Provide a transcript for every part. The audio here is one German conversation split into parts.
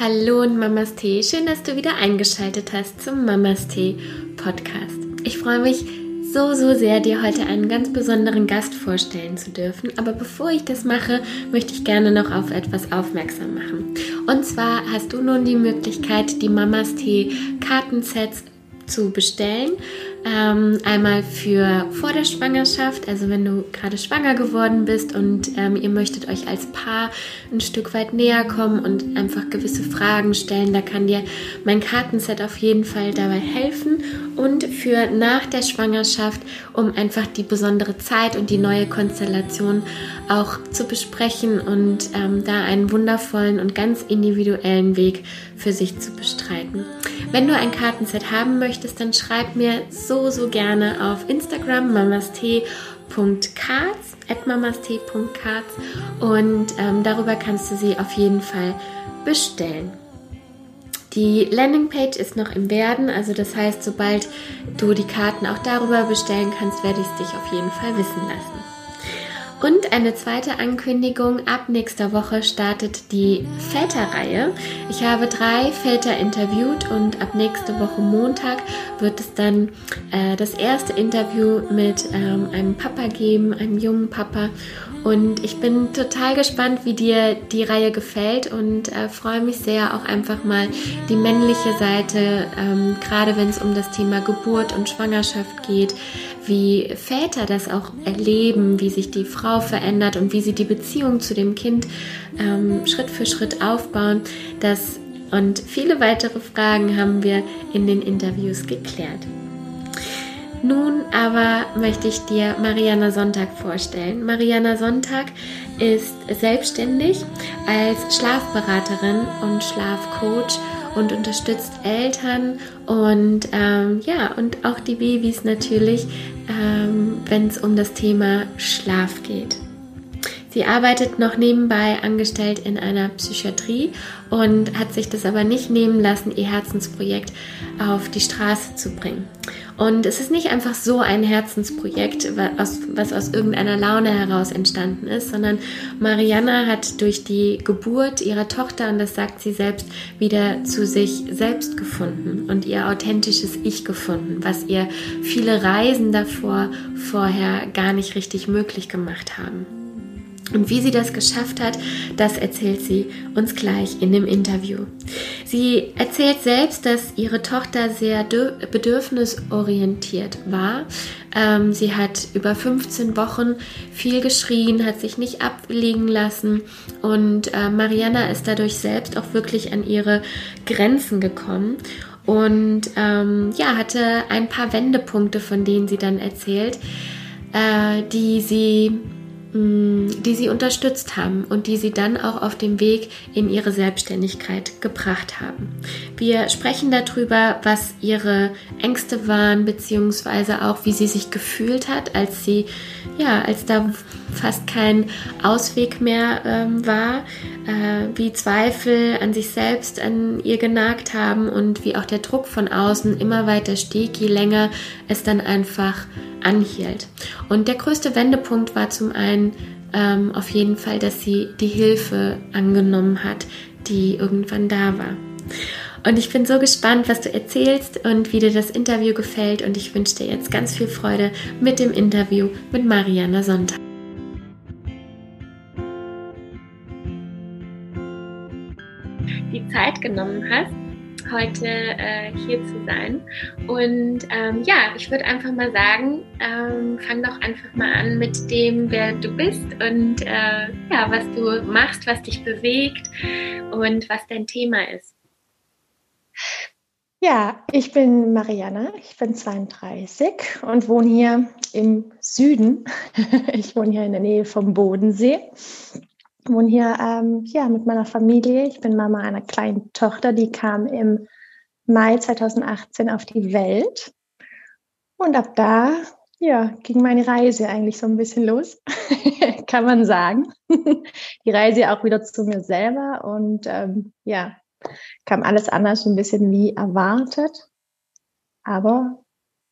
Hallo und Mamas Tee, schön, dass du wieder eingeschaltet hast zum Mamas Tee Podcast. Ich freue mich so, so sehr, dir heute einen ganz besonderen Gast vorstellen zu dürfen. Aber bevor ich das mache, möchte ich gerne noch auf etwas aufmerksam machen. Und zwar hast du nun die Möglichkeit, die Mamas Tee Kartensets zu bestellen. Ähm, einmal für vor der Schwangerschaft, also wenn du gerade schwanger geworden bist und ähm, ihr möchtet euch als Paar ein Stück weit näher kommen und einfach gewisse Fragen stellen, da kann dir mein Kartenset auf jeden Fall dabei helfen. Und für nach der Schwangerschaft, um einfach die besondere Zeit und die neue Konstellation auch zu besprechen und ähm, da einen wundervollen und ganz individuellen Weg für sich zu bestreiten. Wenn du ein Kartenset haben möchtest, dann schreib mir so, so gerne auf Instagram mamastee.cards at mamastee.cards und ähm, darüber kannst du sie auf jeden Fall bestellen. Die Landingpage ist noch im Werden, also das heißt, sobald du die Karten auch darüber bestellen kannst, werde ich es dich auf jeden Fall wissen lassen. Und eine zweite Ankündigung, ab nächster Woche startet die Väterreihe. Ich habe drei Väter interviewt und ab nächste Woche Montag wird es dann äh, das erste Interview mit ähm, einem Papa geben, einem jungen Papa. Und ich bin total gespannt, wie dir die Reihe gefällt und äh, freue mich sehr, auch einfach mal die männliche Seite, ähm, gerade wenn es um das Thema Geburt und Schwangerschaft geht, wie Väter das auch erleben, wie sich die Frau verändert und wie sie die Beziehung zu dem Kind ähm, Schritt für Schritt aufbauen. Das und viele weitere Fragen haben wir in den Interviews geklärt. Nun aber möchte ich dir Mariana Sonntag vorstellen. Mariana Sonntag ist selbstständig als Schlafberaterin und Schlafcoach und unterstützt Eltern und ähm, ja, und auch die Babys natürlich, ähm, wenn es um das Thema Schlaf geht. Sie arbeitet noch nebenbei angestellt in einer Psychiatrie und hat sich das aber nicht nehmen lassen, ihr Herzensprojekt auf die Straße zu bringen. Und es ist nicht einfach so ein Herzensprojekt, was, aus irgendeiner Laune heraus entstanden ist, sondern Mariana hat durch die Geburt ihrer Tochter, und das sagt sie selbst, wieder zu sich selbst gefunden und ihr authentisches Ich gefunden, was ihr viele Reisen davor vorher gar nicht richtig möglich gemacht haben. Und wie sie das geschafft hat, das erzählt sie uns gleich in dem Interview. Sie erzählt selbst, dass ihre Tochter sehr bedürfnisorientiert war. Ähm, sie hat über 15 Wochen viel geschrien, hat sich nicht ablegen lassen und äh, Mariana ist dadurch selbst auch wirklich an ihre Grenzen gekommen und ähm, ja, hatte ein paar Wendepunkte, von denen sie dann erzählt, äh, die sie die sie unterstützt haben und die sie dann auch auf dem Weg in ihre Selbstständigkeit gebracht haben. Wir sprechen darüber, was ihre Ängste waren, beziehungsweise auch, wie sie sich gefühlt hat, als sie, ja, als da fast kein Ausweg mehr ähm, war, äh, wie Zweifel an sich selbst an ihr genagt haben und wie auch der Druck von außen immer weiter stieg, je länger es dann einfach anhielt. Und der größte Wendepunkt war zum einen ähm, auf jeden Fall, dass sie die Hilfe angenommen hat, die irgendwann da war. Und ich bin so gespannt, was du erzählst und wie dir das Interview gefällt. Und ich wünsche dir jetzt ganz viel Freude mit dem Interview mit Mariana Sonntag. Die Zeit genommen hast heute äh, hier zu sein. Und ähm, ja, ich würde einfach mal sagen, ähm, fang doch einfach mal an mit dem, wer du bist und äh, ja, was du machst, was dich bewegt und was dein Thema ist. Ja, ich bin Marianne, ich bin 32 und wohne hier im Süden. Ich wohne hier in der Nähe vom Bodensee wohne hier ähm, ja, mit meiner Familie. Ich bin Mama einer kleinen Tochter, die kam im Mai 2018 auf die Welt. Und ab da ja, ging meine Reise eigentlich so ein bisschen los, kann man sagen. die Reise auch wieder zu mir selber und ähm, ja, kam alles anders ein bisschen wie erwartet. Aber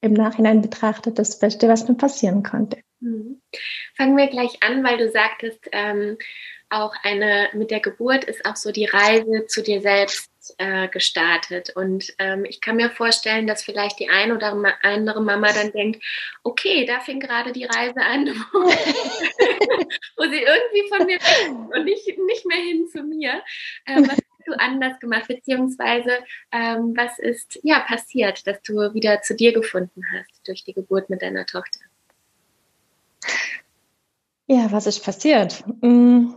im Nachhinein betrachtet das Beste, was mir passieren konnte. Mhm. Fangen wir gleich an, weil du sagtest, ähm, auch eine, mit der Geburt ist auch so die Reise zu dir selbst äh, gestartet. Und ähm, ich kann mir vorstellen, dass vielleicht die eine oder andere Mama dann denkt, okay, da fing gerade die Reise an, wo, sie irgendwie von mir weg und nicht, nicht mehr hin zu mir. Äh, was hast du anders gemacht, beziehungsweise ähm, was ist ja passiert, dass du wieder zu dir gefunden hast durch die Geburt mit deiner Tochter? Ja, was ist passiert? Hm,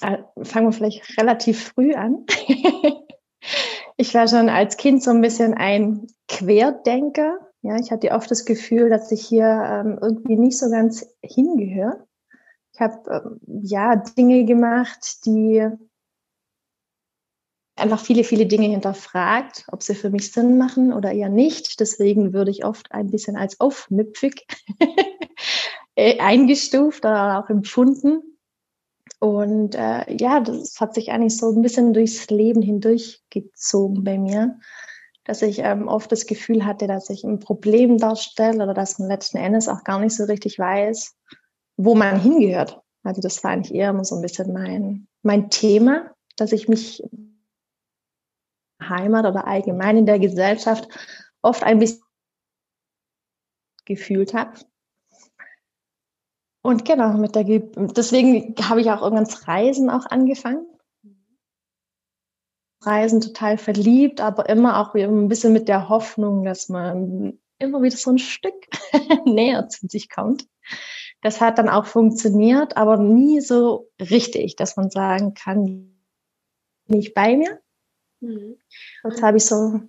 fangen wir vielleicht relativ früh an. ich war schon als Kind so ein bisschen ein Querdenker. Ja, ich hatte oft das Gefühl, dass ich hier ähm, irgendwie nicht so ganz hingehöre. Ich habe ähm, ja Dinge gemacht, die einfach viele, viele Dinge hinterfragt, ob sie für mich Sinn machen oder eher nicht. Deswegen würde ich oft ein bisschen als aufmüpfig äh, eingestuft oder auch empfunden. Und äh, ja, das hat sich eigentlich so ein bisschen durchs Leben hindurchgezogen bei mir, dass ich ähm, oft das Gefühl hatte, dass ich ein Problem darstelle oder dass man letzten Endes auch gar nicht so richtig weiß, wo man hingehört. Also das war eigentlich eher immer so ein bisschen mein, mein Thema, dass ich mich Heimat oder allgemein in der Gesellschaft oft ein bisschen gefühlt habe. Und genau, mit der Ge deswegen habe ich auch irgendwann das Reisen auch angefangen. Reisen total verliebt, aber immer auch ein bisschen mit der Hoffnung, dass man immer wieder so ein Stück näher zu sich kommt. Das hat dann auch funktioniert, aber nie so richtig, dass man sagen kann, nicht bei mir. Mhm. Jetzt habe ich so.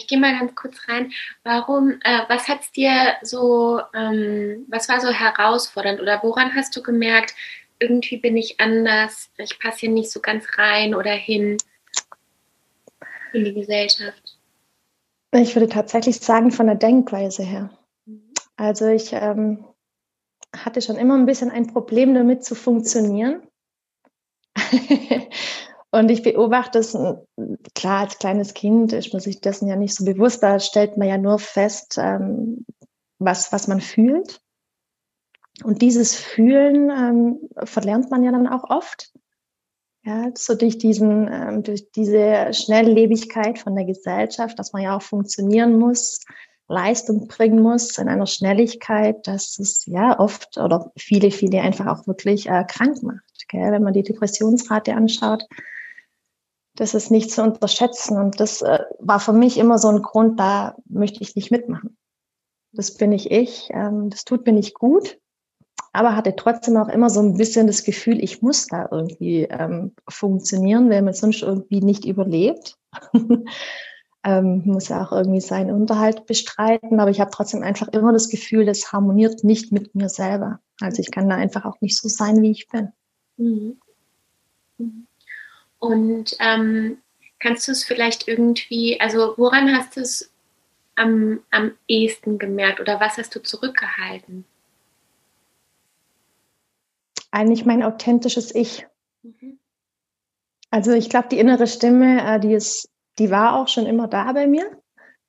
Ich gehe mal ganz kurz rein. Warum, äh, was hat es dir so, ähm, was war so herausfordernd oder woran hast du gemerkt, irgendwie bin ich anders, ich passe hier nicht so ganz rein oder hin in die Gesellschaft? Ich würde tatsächlich sagen, von der Denkweise her. Mhm. Also ich ähm, hatte schon immer ein bisschen ein Problem damit zu funktionieren. Und ich beobachte es, klar, als kleines Kind ist man sich dessen ja nicht so bewusst, da stellt man ja nur fest, ähm, was, was man fühlt. Und dieses Fühlen ähm, verlernt man ja dann auch oft. Ja, so durch diesen, ähm, durch diese Schnelllebigkeit von der Gesellschaft, dass man ja auch funktionieren muss, Leistung bringen muss in einer Schnelligkeit, dass es ja oft oder viele, viele einfach auch wirklich äh, krank macht. Gell? Wenn man die Depressionsrate anschaut, das ist nicht zu unterschätzen. Und das äh, war für mich immer so ein Grund, da möchte ich nicht mitmachen. Das bin ich ich. Ähm, das tut mir nicht gut. Aber hatte trotzdem auch immer so ein bisschen das Gefühl, ich muss da irgendwie ähm, funktionieren, weil man sonst irgendwie nicht überlebt. ähm, muss ja auch irgendwie seinen Unterhalt bestreiten. Aber ich habe trotzdem einfach immer das Gefühl, das harmoniert nicht mit mir selber. Also ich kann da einfach auch nicht so sein, wie ich bin. Mhm. Mhm. Und ähm, kannst du es vielleicht irgendwie, also woran hast du es am, am ehesten gemerkt oder was hast du zurückgehalten? Eigentlich mein authentisches Ich. Mhm. Also ich glaube, die innere Stimme, äh, die ist, die war auch schon immer da bei mir,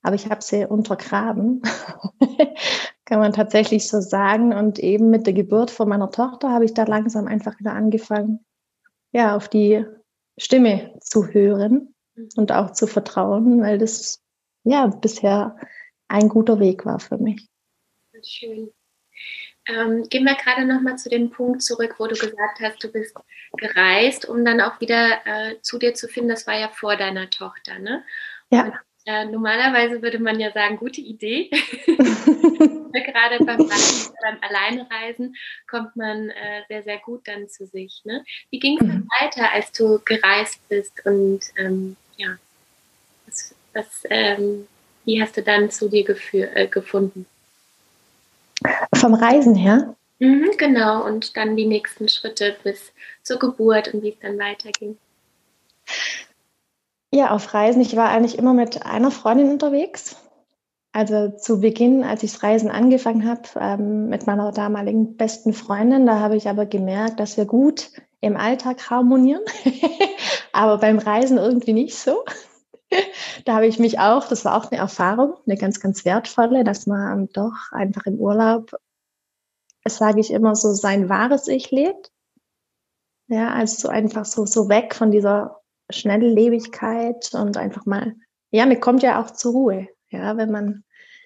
aber ich habe sie untergraben, kann man tatsächlich so sagen. Und eben mit der Geburt von meiner Tochter habe ich da langsam einfach wieder angefangen, ja, auf die Stimme zu hören mhm. und auch zu vertrauen, weil das ja bisher ein guter Weg war für mich. Schön. Ähm, gehen wir gerade noch mal zu dem Punkt zurück, wo du gesagt hast, du bist gereist, um dann auch wieder äh, zu dir zu finden. Das war ja vor deiner Tochter, ne? Ja. Und, äh, normalerweise würde man ja sagen, gute Idee. Gerade beim, Reisen, beim Alleinreisen kommt man äh, sehr, sehr gut dann zu sich. Ne? Wie ging es dann mhm. weiter, als du gereist bist und ähm, ja, was, was, ähm, wie hast du dann zu dir äh, gefunden? Vom Reisen her? Mhm, genau, und dann die nächsten Schritte bis zur Geburt und wie es dann weiterging. Ja, auf Reisen. Ich war eigentlich immer mit einer Freundin unterwegs. Also zu Beginn, als ich das Reisen angefangen habe, ähm, mit meiner damaligen besten Freundin, da habe ich aber gemerkt, dass wir gut im Alltag harmonieren, aber beim Reisen irgendwie nicht so. da habe ich mich auch, das war auch eine Erfahrung, eine ganz, ganz wertvolle, dass man doch einfach im Urlaub, das sage ich immer so, sein wahres Ich lebt. Ja, also so einfach so, so weg von dieser Schnelllebigkeit und einfach mal, ja, mir kommt ja auch zur Ruhe, ja, wenn man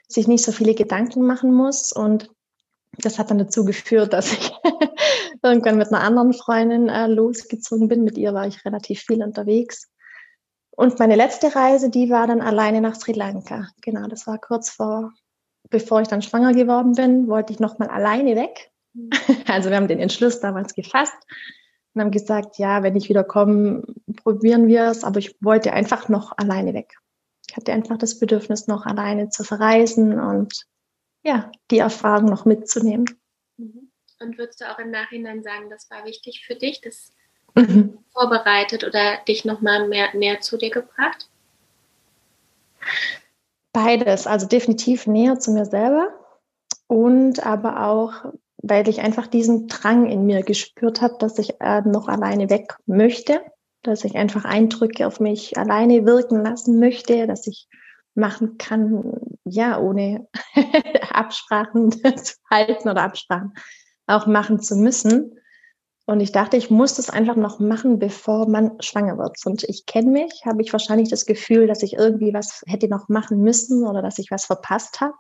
sich nicht so viele Gedanken machen muss und das hat dann dazu geführt, dass ich irgendwann mit einer anderen Freundin äh, losgezogen bin. Mit ihr war ich relativ viel unterwegs. Und meine letzte Reise, die war dann alleine nach Sri Lanka. Genau, das war kurz vor, bevor ich dann schwanger geworden bin, wollte ich nochmal alleine weg. Mhm. Also wir haben den Entschluss damals gefasst und haben gesagt, ja, wenn ich wieder komme, probieren wir es. Aber ich wollte einfach noch alleine weg. Ich hatte einfach das Bedürfnis, noch alleine zu verreisen und ja, die Erfahrung noch mitzunehmen. Mhm. Und würdest du auch im Nachhinein sagen, das war wichtig für dich, das mhm. vorbereitet oder dich nochmal mehr näher zu dir gebracht? Beides, also definitiv näher zu mir selber und aber auch, weil ich einfach diesen Drang in mir gespürt habe, dass ich äh, noch alleine weg möchte, dass ich einfach Eindrücke auf mich alleine wirken lassen möchte, dass ich machen kann, ja, ohne Absprachen zu halten oder Absprachen auch machen zu müssen. Und ich dachte, ich muss das einfach noch machen, bevor man schwanger wird. Und ich kenne mich, habe ich wahrscheinlich das Gefühl, dass ich irgendwie was hätte noch machen müssen oder dass ich was verpasst habe.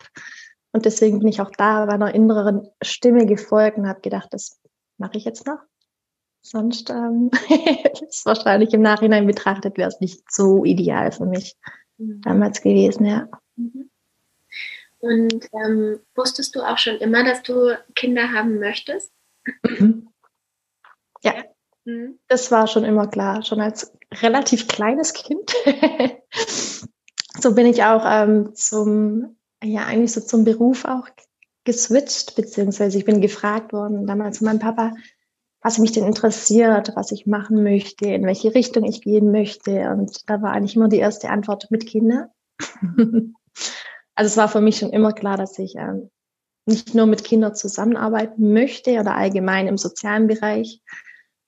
Und deswegen bin ich auch da meiner inneren Stimme gefolgt und habe gedacht, das mache ich jetzt noch. Sonst ähm, ist wahrscheinlich im Nachhinein betrachtet, wäre es nicht so ideal für mich mhm. damals gewesen, ja. Mhm. Und ähm, wusstest du auch schon immer, dass du Kinder haben möchtest? Mhm. Ja, mhm. das war schon immer klar, schon als relativ kleines Kind. so bin ich auch ähm, zum, ja, eigentlich so zum Beruf auch geswitcht, beziehungsweise ich bin gefragt worden damals von meinem Papa, was mich denn interessiert, was ich machen möchte, in welche Richtung ich gehen möchte. Und da war eigentlich immer die erste Antwort mit Kindern. also es war für mich schon immer klar, dass ich ähm, nicht nur mit Kindern zusammenarbeiten möchte oder allgemein im sozialen Bereich,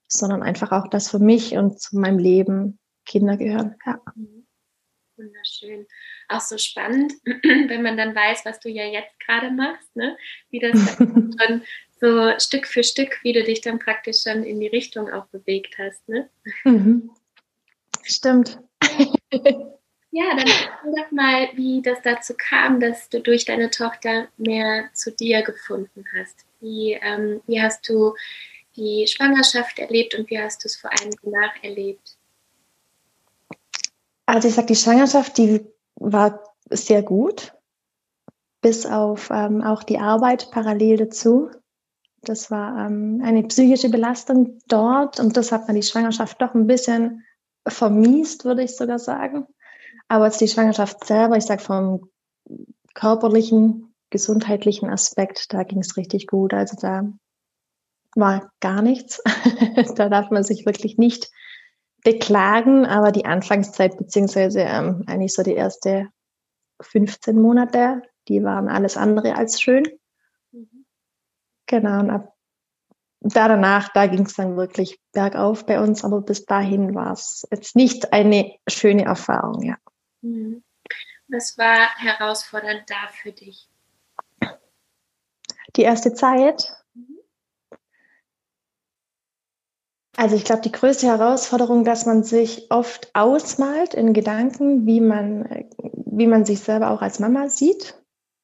sondern einfach auch, dass für mich und zu meinem Leben Kinder gehören. Ja. Wunderschön. Auch so spannend, wenn man dann weiß, was du ja jetzt gerade machst, ne? wie das schon so Stück für Stück, wie du dich dann praktisch schon in die Richtung auch bewegt hast. Ne? Mhm. Stimmt. Ja, dann sag doch mal, wie das dazu kam, dass du durch deine Tochter mehr zu dir gefunden hast. Wie, ähm, wie hast du die Schwangerschaft erlebt und wie hast du es vor allem danach erlebt? Also ich sage, die Schwangerschaft, die war sehr gut, bis auf ähm, auch die Arbeit parallel dazu. Das war ähm, eine psychische Belastung dort und das hat man die Schwangerschaft doch ein bisschen vermiest, würde ich sogar sagen. Aber jetzt die Schwangerschaft selber, ich sage vom körperlichen, gesundheitlichen Aspekt, da ging es richtig gut. Also da war gar nichts. da darf man sich wirklich nicht beklagen, aber die Anfangszeit beziehungsweise ähm, eigentlich so die erste 15 Monate, die waren alles andere als schön. Mhm. Genau, und ab da danach, da ging es dann wirklich bergauf bei uns, aber bis dahin war es jetzt nicht eine schöne Erfahrung, ja. Mhm. Was war herausfordernd da für dich? Die erste Zeit, Also ich glaube, die größte Herausforderung, dass man sich oft ausmalt in Gedanken, wie man, wie man sich selber auch als Mama sieht.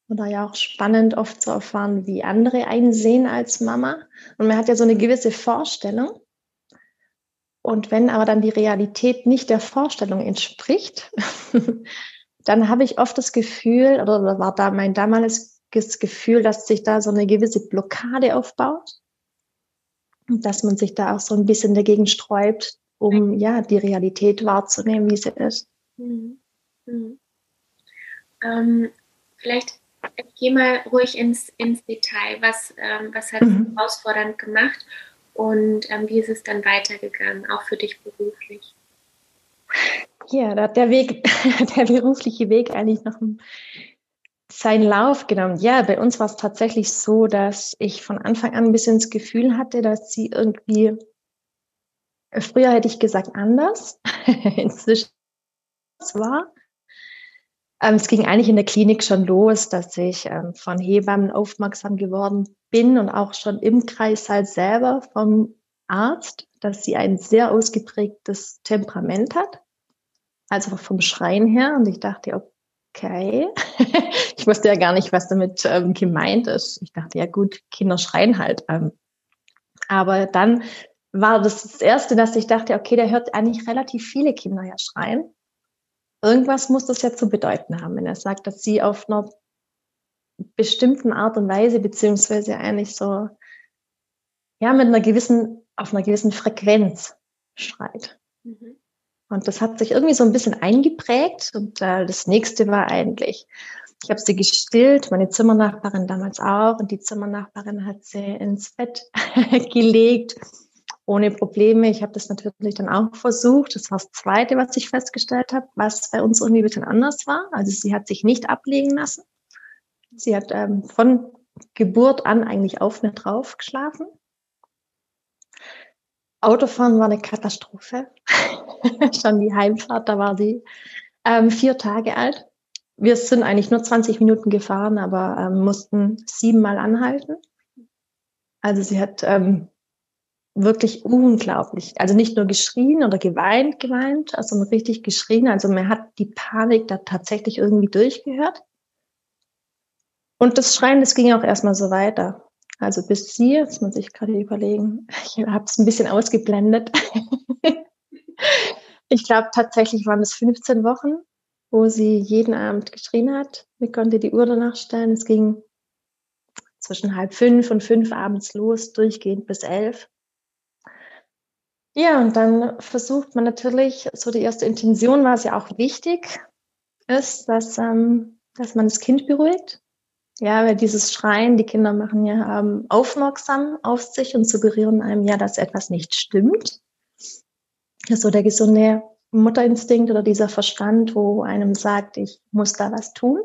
Oder ja auch spannend oft zu erfahren, wie andere einen sehen als Mama. Und man hat ja so eine gewisse Vorstellung. Und wenn aber dann die Realität nicht der Vorstellung entspricht, dann habe ich oft das Gefühl, oder war da mein damaliges Gefühl, dass sich da so eine gewisse Blockade aufbaut dass man sich da auch so ein bisschen dagegen sträubt, um ja die Realität wahrzunehmen, wie sie ist. Mhm. Mhm. Ähm, vielleicht geh mal ruhig ins, ins Detail. Was, ähm, was hat es mhm. herausfordernd gemacht und ähm, wie ist es dann weitergegangen, auch für dich beruflich? Ja, da hat der Weg, der berufliche Weg eigentlich noch ein seinen Lauf genommen. Ja, bei uns war es tatsächlich so, dass ich von Anfang an ein bisschen das Gefühl hatte, dass sie irgendwie, früher hätte ich gesagt anders, inzwischen war. Ähm, es ging eigentlich in der Klinik schon los, dass ich ähm, von Hebammen aufmerksam geworden bin und auch schon im Kreissaal selber vom Arzt, dass sie ein sehr ausgeprägtes Temperament hat, also vom Schreien her. Und ich dachte, okay, ich wusste ja gar nicht, was damit ähm, gemeint ist. Ich dachte, ja gut, Kinder schreien halt. Ähm. Aber dann war das das Erste, dass ich dachte, okay, der hört eigentlich relativ viele Kinder ja schreien. Irgendwas muss das ja zu bedeuten haben, wenn er sagt, dass sie auf einer bestimmten Art und Weise, beziehungsweise eigentlich so, ja, mit einer gewissen, auf einer gewissen Frequenz schreit. Mhm. Und das hat sich irgendwie so ein bisschen eingeprägt. Und äh, das nächste war eigentlich, ich habe sie gestillt, meine Zimmernachbarin damals auch. Und die Zimmernachbarin hat sie ins Bett gelegt ohne Probleme. Ich habe das natürlich dann auch versucht. Das war das Zweite, was ich festgestellt habe, was bei uns irgendwie ein bisschen anders war. Also sie hat sich nicht ablegen lassen. Sie hat ähm, von Geburt an eigentlich auf mir drauf geschlafen. Autofahren war eine Katastrophe. Schon die Heimfahrt, da war sie ähm, vier Tage alt. Wir sind eigentlich nur 20 Minuten gefahren, aber ähm, mussten siebenmal anhalten. Also sie hat ähm, wirklich unglaublich. Also nicht nur geschrien oder geweint, geweint, sondern richtig geschrien. Also man hat die Panik da tatsächlich irgendwie durchgehört. Und das Schreien, das ging auch erstmal so weiter. Also bis sie, jetzt muss ich gerade überlegen, ich habe es ein bisschen ausgeblendet. ich glaube tatsächlich waren es 15 Wochen, wo sie jeden Abend geschrien hat. Ich konnte die Uhr danach stellen. Es ging zwischen halb fünf und fünf abends los, durchgehend bis elf. Ja, und dann versucht man natürlich, so die erste Intention war es ja auch wichtig, ist, dass, ähm, dass man das Kind beruhigt. Ja, weil dieses Schreien, die Kinder machen ja ähm, aufmerksam auf sich und suggerieren einem ja, dass etwas nicht stimmt. Ist so der gesunde Mutterinstinkt oder dieser Verstand, wo einem sagt, ich muss da was tun.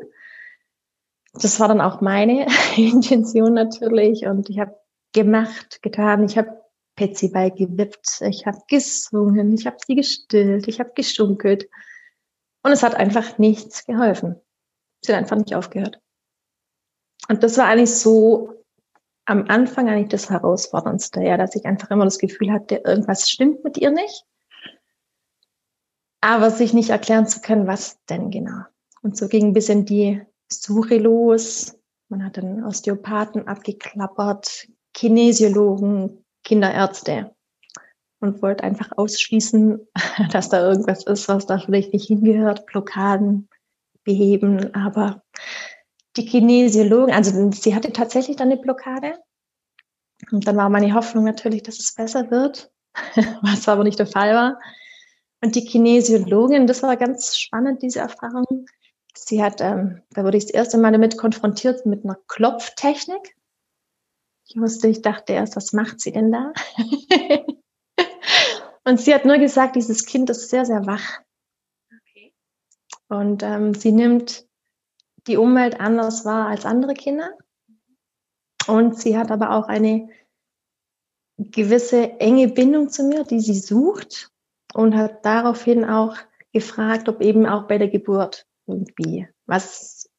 Das war dann auch meine Intention natürlich und ich habe gemacht, getan. Ich habe Petsyball gewippt, ich habe gesungen, ich habe sie gestillt, ich habe geschunkelt. Und es hat einfach nichts geholfen. Sie hat einfach nicht aufgehört. Und das war eigentlich so am Anfang eigentlich das Herausforderndste, ja, dass ich einfach immer das Gefühl hatte, irgendwas stimmt mit ihr nicht. Aber sich nicht erklären zu können, was denn genau. Und so ging ein bisschen die Suche los. Man hat den Osteopathen abgeklappert, Kinesiologen, Kinderärzte und wollte einfach ausschließen, dass da irgendwas ist, was da vielleicht nicht hingehört, Blockaden beheben. Aber die Kinesiologin, also sie hatte tatsächlich dann eine Blockade. Und dann war meine Hoffnung natürlich, dass es besser wird, was aber nicht der Fall war. Und die Kinesiologin, das war ganz spannend, diese Erfahrung. Sie hat, ähm, da wurde ich das erste Mal damit konfrontiert mit einer Klopftechnik. Ich wusste, ich dachte erst, was macht sie denn da? und sie hat nur gesagt, dieses Kind ist sehr, sehr wach. Okay. Und ähm, sie nimmt die Umwelt anders wahr als andere Kinder. Und sie hat aber auch eine gewisse enge Bindung zu mir, die sie sucht und hat daraufhin auch gefragt, ob eben auch bei der Geburt irgendwie was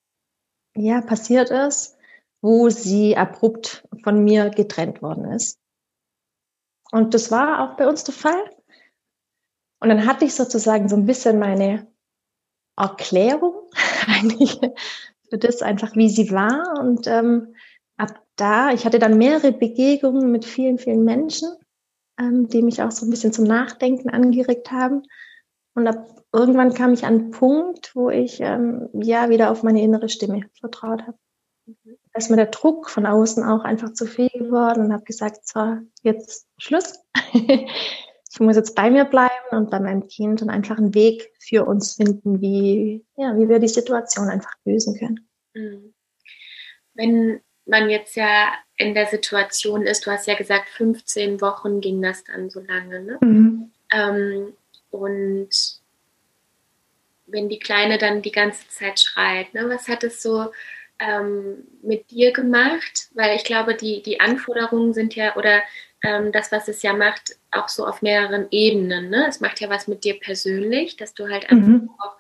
ja passiert ist wo sie abrupt von mir getrennt worden ist. Und das war auch bei uns der Fall. Und dann hatte ich sozusagen so ein bisschen meine Erklärung eigentlich für das einfach, wie sie war. Und ähm, ab da, ich hatte dann mehrere Begegnungen mit vielen, vielen Menschen, ähm, die mich auch so ein bisschen zum Nachdenken angeregt haben. Und ab irgendwann kam ich an einen Punkt, wo ich ähm, ja wieder auf meine innere Stimme vertraut habe. Mhm ist mir der Druck von außen auch einfach zu viel geworden und habe gesagt, so, jetzt Schluss. ich muss jetzt bei mir bleiben und bei meinem Kind und einfach einen Weg für uns finden, wie, ja, wie wir die Situation einfach lösen können. Mhm. Wenn man jetzt ja in der Situation ist, du hast ja gesagt, 15 Wochen ging das dann so lange, ne? Mhm. Ähm, und wenn die Kleine dann die ganze Zeit schreit, ne, was hat es so ähm, mit dir gemacht? Weil ich glaube, die, die Anforderungen sind ja, oder ähm, das, was es ja macht, auch so auf mehreren Ebenen. Ne? Es macht ja was mit dir persönlich, dass du halt einfach mhm. auch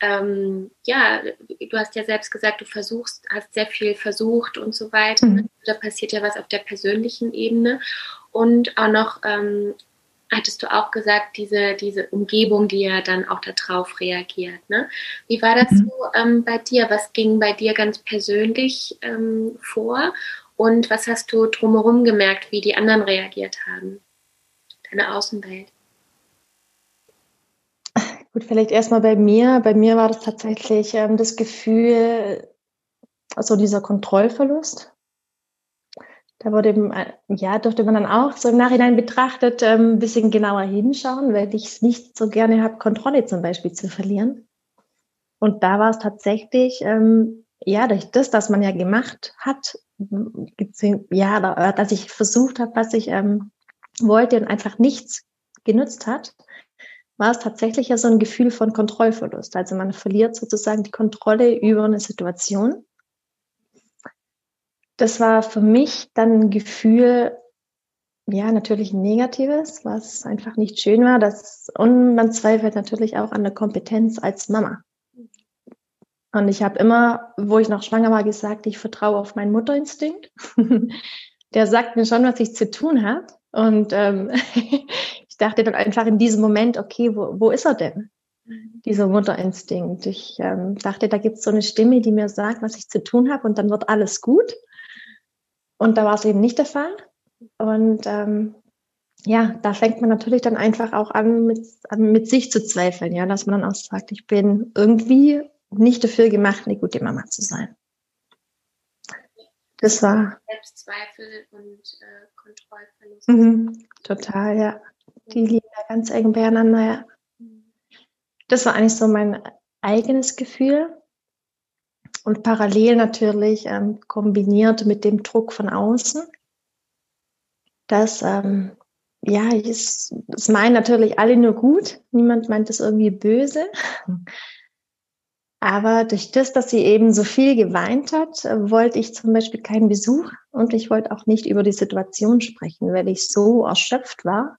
ähm, ja, du hast ja selbst gesagt, du versuchst, hast sehr viel versucht und so weiter. Mhm. Da passiert ja was auf der persönlichen Ebene. Und auch noch ähm, hattest du auch gesagt, diese, diese Umgebung, die ja dann auch darauf reagiert. Ne? Wie war das mhm. so ähm, bei dir? Was ging bei dir ganz persönlich ähm, vor? Und was hast du drumherum gemerkt, wie die anderen reagiert haben? Deine Außenwelt? Gut, vielleicht erstmal bei mir. Bei mir war das tatsächlich ähm, das Gefühl, also dieser Kontrollverlust. Da wurde, äh, ja, durfte man dann auch so im Nachhinein betrachtet ähm, ein bisschen genauer hinschauen, weil ich es nicht so gerne habe, Kontrolle zum Beispiel zu verlieren. Und da war es tatsächlich, ähm, ja, durch das, dass man ja gemacht hat, ja, dass ich versucht habe, was ich ähm, wollte und einfach nichts genutzt hat, war es tatsächlich ja so ein Gefühl von Kontrollverlust. Also man verliert sozusagen die Kontrolle über eine Situation. Das war für mich dann ein Gefühl, ja, natürlich ein negatives, was einfach nicht schön war. Das, und man zweifelt natürlich auch an der Kompetenz als Mama. Und ich habe immer, wo ich noch schwanger war, gesagt, ich vertraue auf meinen Mutterinstinkt. Der sagt mir schon, was ich zu tun habe. Und ähm, ich dachte dann einfach in diesem Moment, okay, wo, wo ist er denn? Mhm. Dieser Mutterinstinkt. Ich ähm, dachte, da gibt es so eine Stimme, die mir sagt, was ich zu tun habe und dann wird alles gut. Und da war es eben nicht der Fall. Und ähm, ja, da fängt man natürlich dann einfach auch an mit, mit sich zu zweifeln, ja, dass man dann auch sagt, ich bin irgendwie nicht dafür gemacht, eine gute Mama zu sein. Das war. Selbstzweifel und äh, Kontrollverlust. Mhm, total, ja. Die liegen da ganz eng beieinander, ja. Das war eigentlich so mein eigenes Gefühl. Und parallel natürlich ähm, kombiniert mit dem Druck von außen. Das, ähm, ja, es, es meinen natürlich alle nur gut. Niemand meint es irgendwie böse. Aber durch das, dass sie eben so viel geweint hat, wollte ich zum Beispiel keinen Besuch und ich wollte auch nicht über die Situation sprechen, weil ich so erschöpft war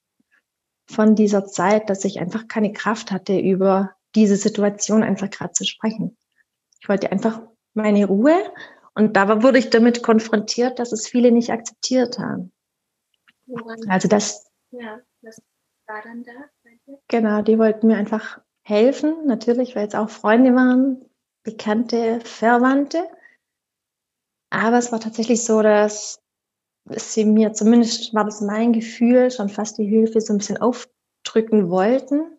von dieser Zeit, dass ich einfach keine Kraft hatte, über diese Situation einfach gerade zu sprechen. Ich wollte einfach meine Ruhe und da wurde ich damit konfrontiert, dass es viele nicht akzeptiert haben. Also das. Ja, was war dann da? Genau, die wollten mir einfach helfen, natürlich, weil es auch Freunde waren, Bekannte, Verwandte. Aber es war tatsächlich so, dass sie mir, zumindest war das mein Gefühl, schon fast die Hilfe so ein bisschen aufdrücken wollten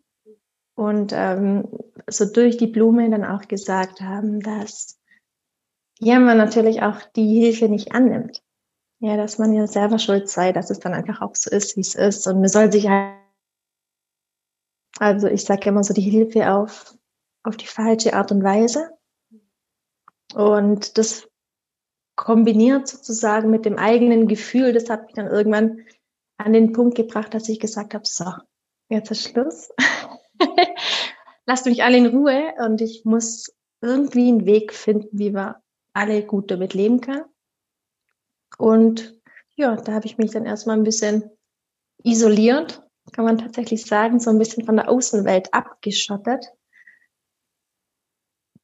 und ähm, so durch die Blume dann auch gesagt haben, dass ja man natürlich auch die Hilfe nicht annimmt. Ja, dass man ja selber schuld sei, dass es dann einfach auch so ist, wie es ist. Und man soll sich halt, also ich sage immer so die Hilfe auf, auf die falsche Art und Weise. Und das kombiniert sozusagen mit dem eigenen Gefühl, das hat mich dann irgendwann an den Punkt gebracht, dass ich gesagt habe, so, jetzt ist Schluss. Lasst mich alle in Ruhe und ich muss irgendwie einen Weg finden, wie wir alle gut damit leben können. Und ja, da habe ich mich dann erstmal ein bisschen isoliert, kann man tatsächlich sagen, so ein bisschen von der Außenwelt abgeschottet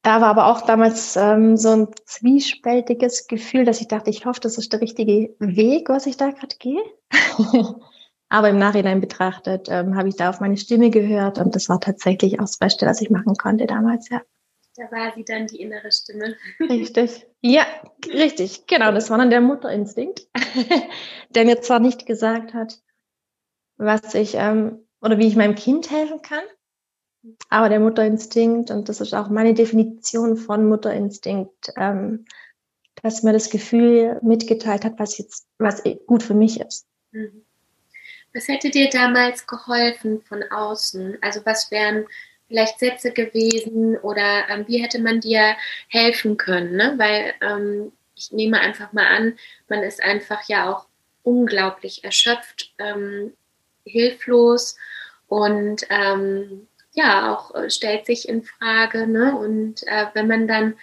da war aber auch damals ähm, so ein zwiespältiges Gefühl, dass ich dachte, ich hoffe, das ist der richtige Weg, was ich da gerade gehe. aber im Nachhinein betrachtet ähm, habe ich da auf meine Stimme gehört und das war tatsächlich auch das Beste, was ich machen konnte damals, ja. Da war sie dann die innere Stimme. Richtig. Ja, richtig. Genau, das war dann der Mutterinstinkt, der mir zwar nicht gesagt hat, was ich ähm, oder wie ich meinem Kind helfen kann, aber der Mutterinstinkt, und das ist auch meine Definition von Mutterinstinkt, ähm, dass mir das Gefühl mitgeteilt hat, was jetzt, was gut für mich ist. Mhm. Was hätte dir damals geholfen von außen? Also was wären vielleicht Sätze gewesen oder ähm, wie hätte man dir helfen können? Ne? Weil ähm, ich nehme einfach mal an, man ist einfach ja auch unglaublich erschöpft, ähm, hilflos und ähm, ja auch äh, stellt sich in Frage. Ne? Und äh, wenn man dann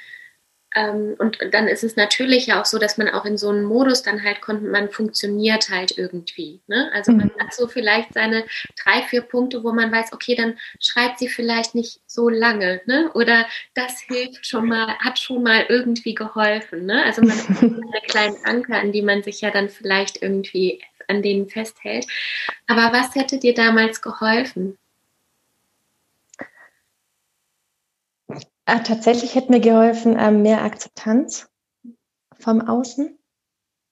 ähm, und dann ist es natürlich ja auch so, dass man auch in so einem Modus dann halt kommt, man funktioniert halt irgendwie. Ne? Also man mhm. hat so vielleicht seine drei, vier Punkte, wo man weiß, okay, dann schreibt sie vielleicht nicht so lange, ne? Oder das hilft schon mal, hat schon mal irgendwie geholfen. Ne? Also man hat eine kleinen Anker, an die man sich ja dann vielleicht irgendwie an denen festhält. Aber was hätte dir damals geholfen? Ah, tatsächlich hätte mir geholfen, ähm, mehr Akzeptanz vom Außen.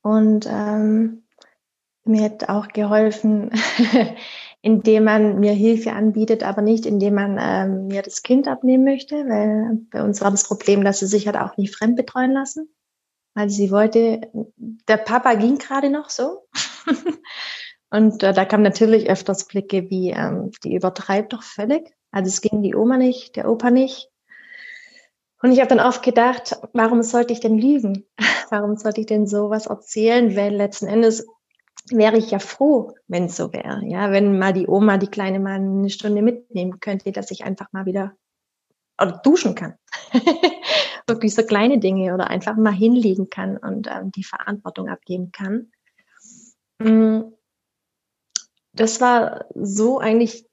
Und ähm, mir hätte auch geholfen, indem man mir Hilfe anbietet, aber nicht indem man ähm, mir das Kind abnehmen möchte, weil bei uns war das Problem, dass sie sich halt auch nicht fremd betreuen lassen. Weil sie wollte, der Papa ging gerade noch so. Und äh, da kam natürlich öfters Blicke wie, ähm, die übertreibt doch völlig. Also es ging die Oma nicht, der Opa nicht. Und ich habe dann oft gedacht, warum sollte ich denn lügen? Warum sollte ich denn sowas erzählen? Weil letzten Endes wäre ich ja froh, wenn es so wäre. Ja, wenn mal die Oma die Kleine mal eine Stunde mitnehmen könnte, dass ich einfach mal wieder oder duschen kann. Wirklich so kleine Dinge oder einfach mal hinlegen kann und ähm, die Verantwortung abgeben kann. Mm. Das war so eigentlich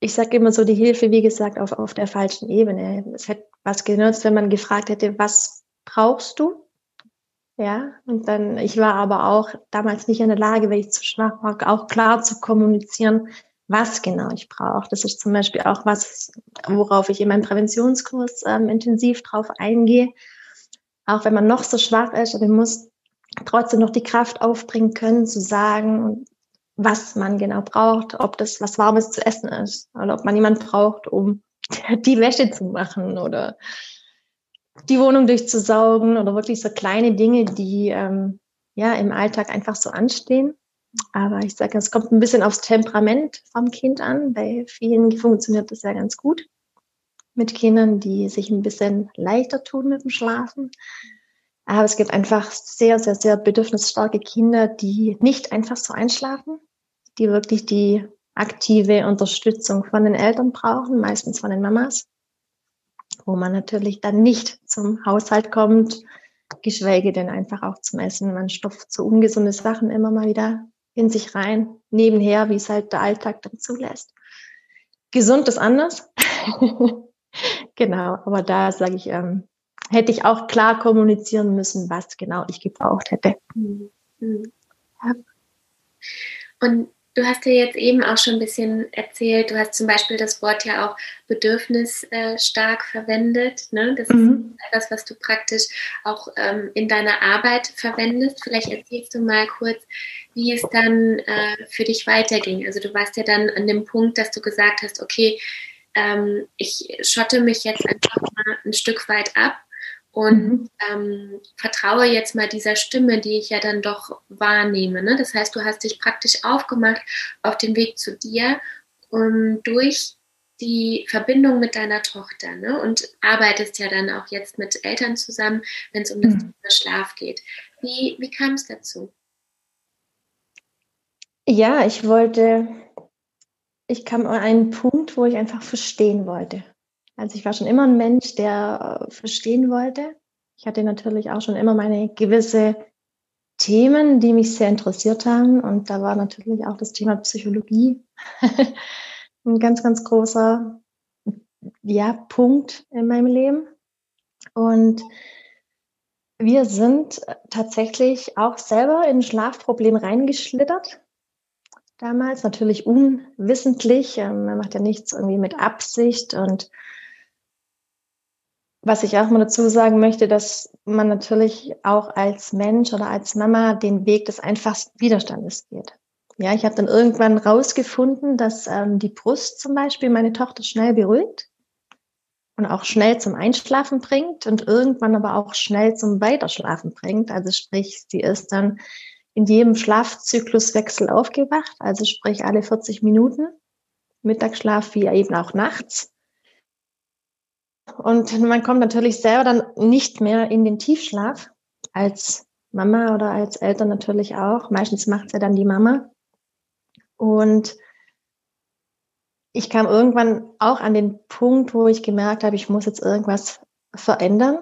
ich sage immer so, die Hilfe, wie gesagt, auf, auf der falschen Ebene. Es hätte was genutzt, wenn man gefragt hätte, was brauchst du? Ja, und dann, ich war aber auch damals nicht in der Lage, weil ich zu schwach war, auch klar zu kommunizieren, was genau ich brauche. Das ist zum Beispiel auch was, worauf ich in meinem Präventionskurs ähm, intensiv drauf eingehe. Auch wenn man noch so schwach ist, aber man muss trotzdem noch die Kraft aufbringen können, zu sagen, was man genau braucht, ob das was Warmes zu essen ist oder ob man jemand braucht, um die Wäsche zu machen oder die Wohnung durchzusaugen oder wirklich so kleine Dinge, die ähm, ja im Alltag einfach so anstehen. Aber ich sage, es kommt ein bisschen aufs Temperament vom Kind an. Bei vielen funktioniert das ja ganz gut mit Kindern, die sich ein bisschen leichter tun mit dem Schlafen. Aber es gibt einfach sehr, sehr, sehr bedürfnisstarke Kinder, die nicht einfach so einschlafen, die wirklich die aktive Unterstützung von den Eltern brauchen, meistens von den Mamas, wo man natürlich dann nicht zum Haushalt kommt, geschweige denn einfach auch zum Essen. Man stopft so ungesunde Sachen immer mal wieder in sich rein, nebenher, wie es halt der Alltag dann zulässt. Gesund ist anders. genau, aber da sage ich, ähm, hätte ich auch klar kommunizieren müssen, was genau ich gebraucht hätte. Mhm. Ja. Und Du hast ja jetzt eben auch schon ein bisschen erzählt, du hast zum Beispiel das Wort ja auch bedürfnisstark verwendet. Ne? Das mhm. ist etwas, was du praktisch auch ähm, in deiner Arbeit verwendest. Vielleicht erzählst du mal kurz, wie es dann äh, für dich weiterging. Also du warst ja dann an dem Punkt, dass du gesagt hast, okay, ähm, ich schotte mich jetzt einfach mal ein Stück weit ab und mhm. ähm, vertraue jetzt mal dieser Stimme, die ich ja dann doch wahrnehme. Ne? Das heißt, du hast dich praktisch aufgemacht auf den Weg zu dir und durch die Verbindung mit deiner Tochter ne? und arbeitest ja dann auch jetzt mit Eltern zusammen, wenn es um das mhm. Thema Schlaf geht. Wie, wie kam es dazu? Ja, ich wollte, ich kam an einen Punkt, wo ich einfach verstehen wollte. Also ich war schon immer ein Mensch, der äh, verstehen wollte. Ich hatte natürlich auch schon immer meine gewisse Themen, die mich sehr interessiert haben. Und da war natürlich auch das Thema Psychologie ein ganz, ganz großer ja, Punkt in meinem Leben. Und wir sind tatsächlich auch selber in ein Schlafproblem reingeschlittert. Damals natürlich unwissentlich. Ähm, man macht ja nichts irgendwie mit Absicht und was ich auch mal dazu sagen möchte, dass man natürlich auch als Mensch oder als Mama den Weg des einfachsten Widerstandes geht. Ja, ich habe dann irgendwann rausgefunden, dass ähm, die Brust zum Beispiel meine Tochter schnell beruhigt und auch schnell zum Einschlafen bringt und irgendwann aber auch schnell zum Weiterschlafen bringt. Also sprich, sie ist dann in jedem Schlafzykluswechsel aufgewacht, also sprich alle 40 Minuten, Mittagsschlaf wie eben auch nachts. Und man kommt natürlich selber dann nicht mehr in den Tiefschlaf, als Mama oder als Eltern natürlich auch. Meistens macht es ja dann die Mama. Und ich kam irgendwann auch an den Punkt, wo ich gemerkt habe, ich muss jetzt irgendwas verändern.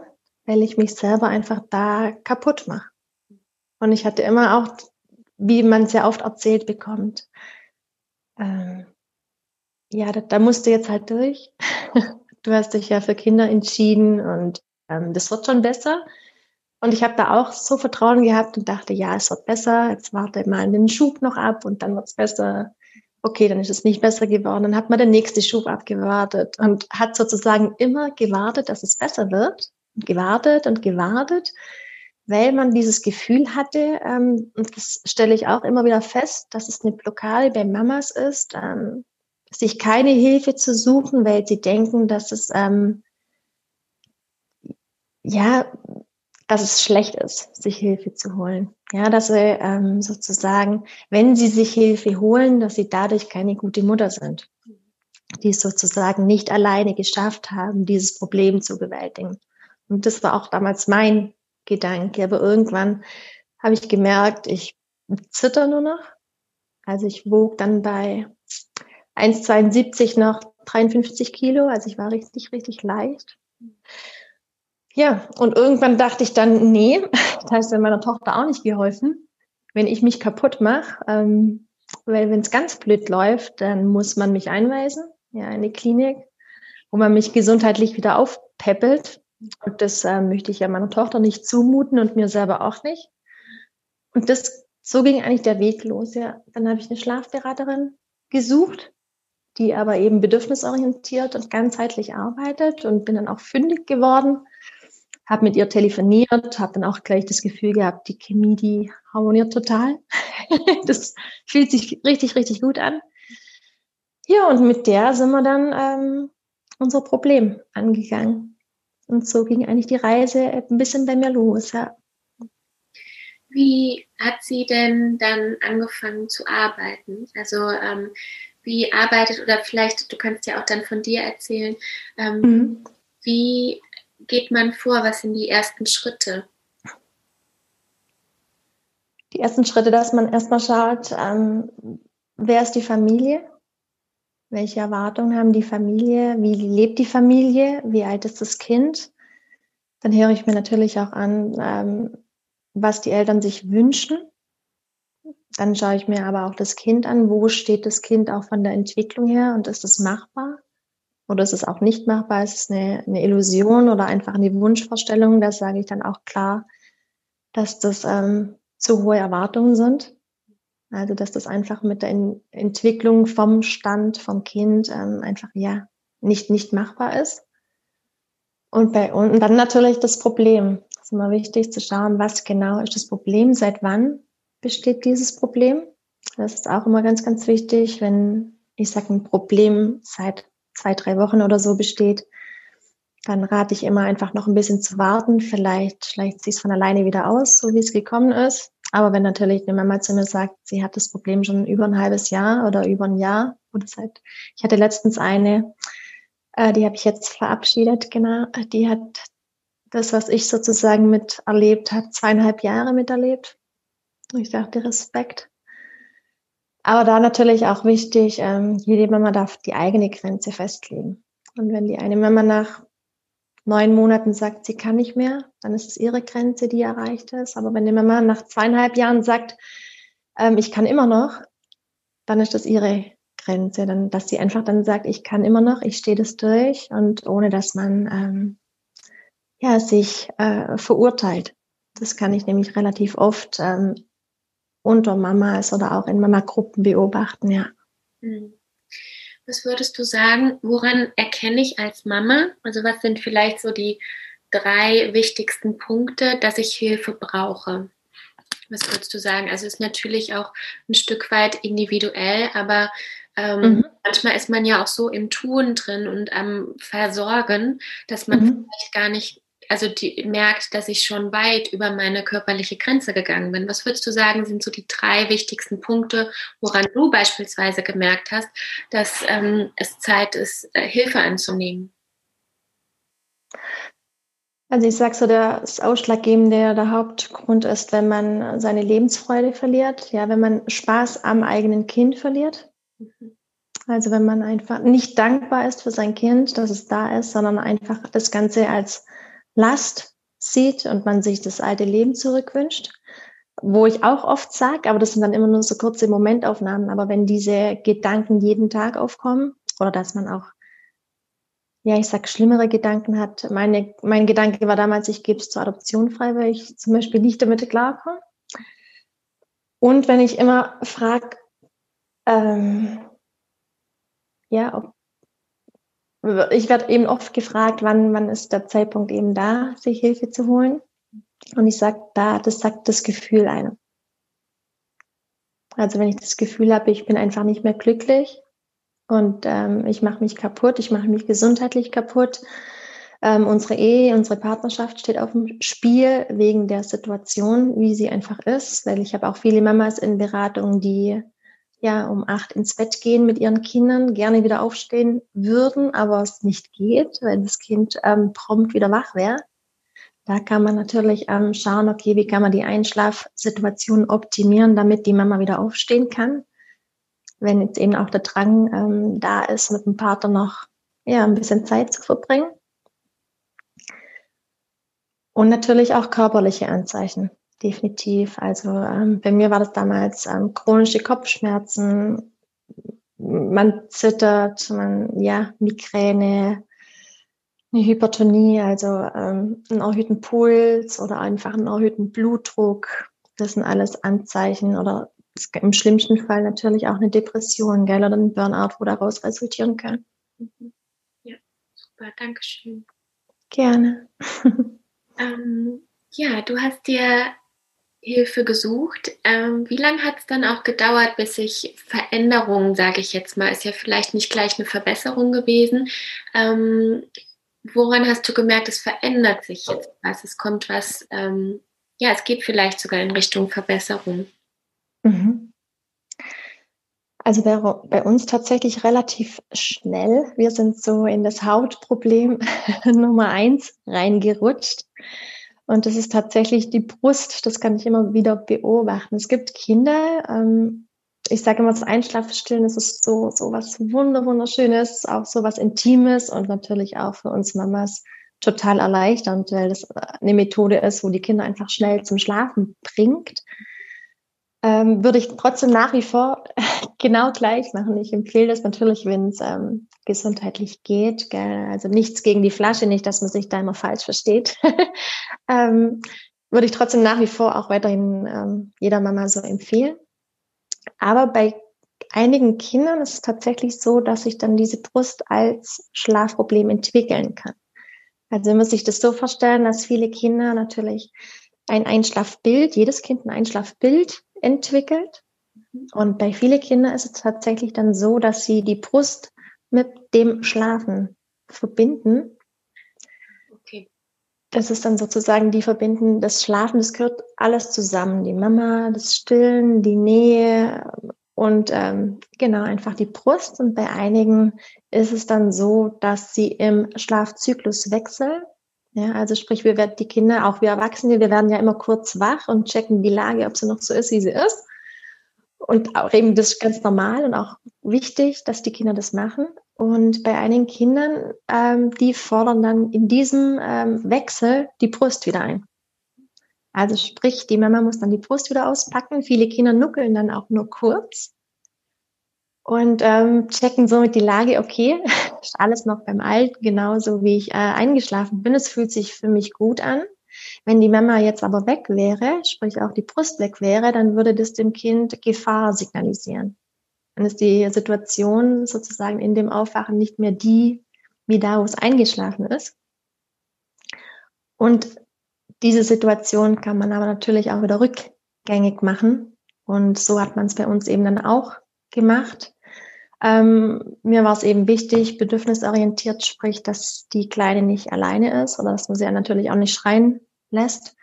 weil ich mich selber einfach da kaputt mache. Und ich hatte immer auch, wie man sehr oft erzählt bekommt, ähm, ja, da, da musst jetzt halt durch. du hast dich ja für Kinder entschieden und ähm, das wird schon besser. Und ich habe da auch so Vertrauen gehabt und dachte, ja, es wird besser, jetzt warte mal den Schub noch ab und dann wird es besser. Okay, dann ist es nicht besser geworden. Dann hat man den nächsten Schub abgewartet und hat sozusagen immer gewartet, dass es besser wird. Gewartet und gewartet, weil man dieses Gefühl hatte, ähm, und das stelle ich auch immer wieder fest, dass es eine Blockade bei Mamas ist, ähm, sich keine Hilfe zu suchen, weil sie denken, dass es ähm, ja, dass es schlecht ist, sich Hilfe zu holen. Ja, dass sie ähm, sozusagen, wenn sie sich Hilfe holen, dass sie dadurch keine gute Mutter sind, die es sozusagen nicht alleine geschafft haben, dieses Problem zu bewältigen. Und das war auch damals mein Gedanke. Aber irgendwann habe ich gemerkt, ich zitter nur noch. Also ich wog dann bei 1,72 noch 53 Kilo. Also ich war richtig, richtig leicht. Ja, und irgendwann dachte ich dann, nee, das ja meiner Tochter auch nicht geholfen, wenn ich mich kaputt mache. Ähm, weil wenn es ganz blöd läuft, dann muss man mich einweisen, ja, in eine Klinik, wo man mich gesundheitlich wieder aufpäppelt. Und das äh, möchte ich ja meiner Tochter nicht zumuten und mir selber auch nicht. Und das, so ging eigentlich der Weg los. Ja, dann habe ich eine Schlafberaterin gesucht, die aber eben bedürfnisorientiert und ganzheitlich arbeitet und bin dann auch fündig geworden. Habe mit ihr telefoniert, habe dann auch gleich das Gefühl gehabt, die Chemie, die harmoniert total. das fühlt sich richtig, richtig gut an. Ja, und mit der sind wir dann ähm, unser Problem angegangen. Und so ging eigentlich die Reise ein bisschen bei mir los. Ja. Wie hat sie denn dann angefangen zu arbeiten? Also ähm, wie arbeitet oder vielleicht, du kannst ja auch dann von dir erzählen, ähm, mhm. wie geht man vor? Was sind die ersten Schritte? Die ersten Schritte, dass man erstmal schaut, ähm, wer ist die Familie? Welche Erwartungen haben die Familie? Wie lebt die Familie? Wie alt ist das Kind? Dann höre ich mir natürlich auch an, ähm, was die Eltern sich wünschen. Dann schaue ich mir aber auch das Kind an. Wo steht das Kind auch von der Entwicklung her und ist es machbar? Oder ist es auch nicht machbar? Ist es eine, eine Illusion oder einfach eine Wunschvorstellung? Das sage ich dann auch klar, dass das ähm, zu hohe Erwartungen sind. Also, dass das einfach mit der Entwicklung vom Stand, vom Kind ähm, einfach, ja, nicht, nicht machbar ist. Und, bei, und dann natürlich das Problem. Es ist immer wichtig zu schauen, was genau ist das Problem, seit wann besteht dieses Problem. Das ist auch immer ganz, ganz wichtig, wenn ich sage, ein Problem seit zwei, drei Wochen oder so besteht, dann rate ich immer einfach noch ein bisschen zu warten. Vielleicht schleicht sie es von alleine wieder aus, so wie es gekommen ist. Aber wenn natürlich eine Mama zu mir sagt, sie hat das Problem schon über ein halbes Jahr oder über ein Jahr oder seit, ich hatte letztens eine, äh, die habe ich jetzt verabschiedet, genau, die hat das, was ich sozusagen miterlebt habe, zweieinhalb Jahre miterlebt. Ich sagte Respekt. Aber da natürlich auch wichtig, ähm, jede Mama darf die eigene Grenze festlegen. Und wenn die eine Mama nach neun Monaten sagt, sie kann nicht mehr, dann ist es ihre Grenze, die erreicht ist. Aber wenn die Mama nach zweieinhalb Jahren sagt, ähm, ich kann immer noch, dann ist das ihre Grenze. Dann, dass sie einfach dann sagt, ich kann immer noch, ich stehe das durch und ohne dass man ähm, ja, sich äh, verurteilt. Das kann ich nämlich relativ oft ähm, unter Mamas oder auch in Mama-Gruppen beobachten, ja. Hm. Was würdest du sagen, woran erkenne ich als Mama? Also was sind vielleicht so die drei wichtigsten Punkte, dass ich Hilfe brauche? Was würdest du sagen? Also es ist natürlich auch ein Stück weit individuell, aber ähm, mhm. manchmal ist man ja auch so im Tun drin und am Versorgen, dass man mhm. vielleicht gar nicht also die merkt, dass ich schon weit über meine körperliche Grenze gegangen bin. Was würdest du sagen, sind so die drei wichtigsten Punkte, woran du beispielsweise gemerkt hast, dass ähm, es Zeit ist, äh, Hilfe anzunehmen? Also ich sage so, das Ausschlaggebende, der Hauptgrund ist, wenn man seine Lebensfreude verliert, ja, wenn man Spaß am eigenen Kind verliert. Mhm. Also wenn man einfach nicht dankbar ist für sein Kind, dass es da ist, sondern einfach das Ganze als Last sieht und man sich das alte Leben zurückwünscht. Wo ich auch oft sage, aber das sind dann immer nur so kurze Momentaufnahmen, aber wenn diese Gedanken jeden Tag aufkommen oder dass man auch, ja, ich sag, schlimmere Gedanken hat. Meine, mein Gedanke war damals, ich gebe es zur Adoption frei, weil ich zum Beispiel nicht damit klarkomme. Und wenn ich immer frage, ähm, ja, ob, ich werde eben oft gefragt, wann, wann ist der Zeitpunkt eben da, sich Hilfe zu holen. Und ich sage, da, das sagt das Gefühl einem. Also wenn ich das Gefühl habe, ich bin einfach nicht mehr glücklich und ähm, ich mache mich kaputt, ich mache mich gesundheitlich kaputt. Ähm, unsere Ehe, unsere Partnerschaft steht auf dem Spiel wegen der Situation, wie sie einfach ist. Weil ich habe auch viele Mamas in Beratung, die ja um acht ins Bett gehen mit ihren Kindern, gerne wieder aufstehen würden, aber es nicht geht, weil das Kind ähm, prompt wieder wach wäre. Da kann man natürlich ähm, schauen, okay, wie kann man die Einschlafsituation optimieren, damit die Mama wieder aufstehen kann. Wenn jetzt eben auch der Drang ähm, da ist, mit dem Partner noch ja, ein bisschen Zeit zu verbringen. Und natürlich auch körperliche Anzeichen, definitiv. Also ähm, bei mir war das damals ähm, chronische Kopfschmerzen, man zittert, man, ja, Migräne, eine Hypertonie, also ähm, einen erhöhten Puls oder einfach einen erhöhten Blutdruck. Das sind alles Anzeichen oder im schlimmsten Fall natürlich auch eine Depression, gell, oder ein Burnout, wo daraus resultieren kann. Ja, super, danke schön. Gerne. ähm, ja, du hast dir Hilfe gesucht. Ähm, wie lange hat es dann auch gedauert, bis sich Veränderungen, sage ich jetzt mal, ist ja vielleicht nicht gleich eine Verbesserung gewesen, ähm, woran hast du gemerkt, es verändert sich jetzt was? Es kommt was, ähm, ja, es geht vielleicht sogar in Richtung Verbesserung. Mhm. Also bei, bei, uns tatsächlich relativ schnell. Wir sind so in das Hautproblem Nummer eins reingerutscht. Und das ist tatsächlich die Brust. Das kann ich immer wieder beobachten. Es gibt Kinder, ähm, ich sage immer, das Einschlafstillen das ist so, so was Wunder, Wunderschönes, auch so was Intimes und natürlich auch für uns Mamas total erleichternd, weil das eine Methode ist, wo die Kinder einfach schnell zum Schlafen bringt. Ähm, würde ich trotzdem nach wie vor genau gleich machen. Ich empfehle das natürlich, wenn es ähm, gesundheitlich geht. Gell? Also nichts gegen die Flasche, nicht, dass man sich da immer falsch versteht. ähm, würde ich trotzdem nach wie vor auch weiterhin ähm, jeder Mama so empfehlen. Aber bei einigen Kindern ist es tatsächlich so, dass sich dann diese Brust als Schlafproblem entwickeln kann. Also muss sich das so vorstellen, dass viele Kinder natürlich ein Einschlafbild, jedes Kind ein Einschlafbild entwickelt. Und bei vielen Kindern ist es tatsächlich dann so, dass sie die Brust mit dem Schlafen verbinden. Okay. Das ist dann sozusagen, die verbinden das Schlafen, das gehört alles zusammen. Die Mama, das Stillen, die Nähe und ähm, genau einfach die Brust. Und bei einigen ist es dann so, dass sie im Schlafzyklus wechseln. Ja, also sprich, wir werden die Kinder, auch wir Erwachsene, wir werden ja immer kurz wach und checken die Lage, ob sie noch so ist, wie sie ist. Und auch eben das ist ganz normal und auch wichtig, dass die Kinder das machen. Und bei einigen Kindern, ähm, die fordern dann in diesem ähm, Wechsel die Brust wieder ein. Also sprich, die Mama muss dann die Brust wieder auspacken. Viele Kinder nuckeln dann auch nur kurz und ähm, checken somit die Lage. Okay, ist alles noch beim Alten, genauso wie ich äh, eingeschlafen bin. Es fühlt sich für mich gut an. Wenn die Mama jetzt aber weg wäre, sprich auch die Brust weg wäre, dann würde das dem Kind Gefahr signalisieren. Dann ist die Situation sozusagen in dem Aufwachen nicht mehr die, wie da, wo es eingeschlafen ist. Und diese Situation kann man aber natürlich auch wieder rückgängig machen. Und so hat man es bei uns eben dann auch gemacht. Ähm, mir war es eben wichtig, bedürfnisorientiert, sprich, dass die Kleine nicht alleine ist oder dass man sie natürlich auch nicht schreien lässt.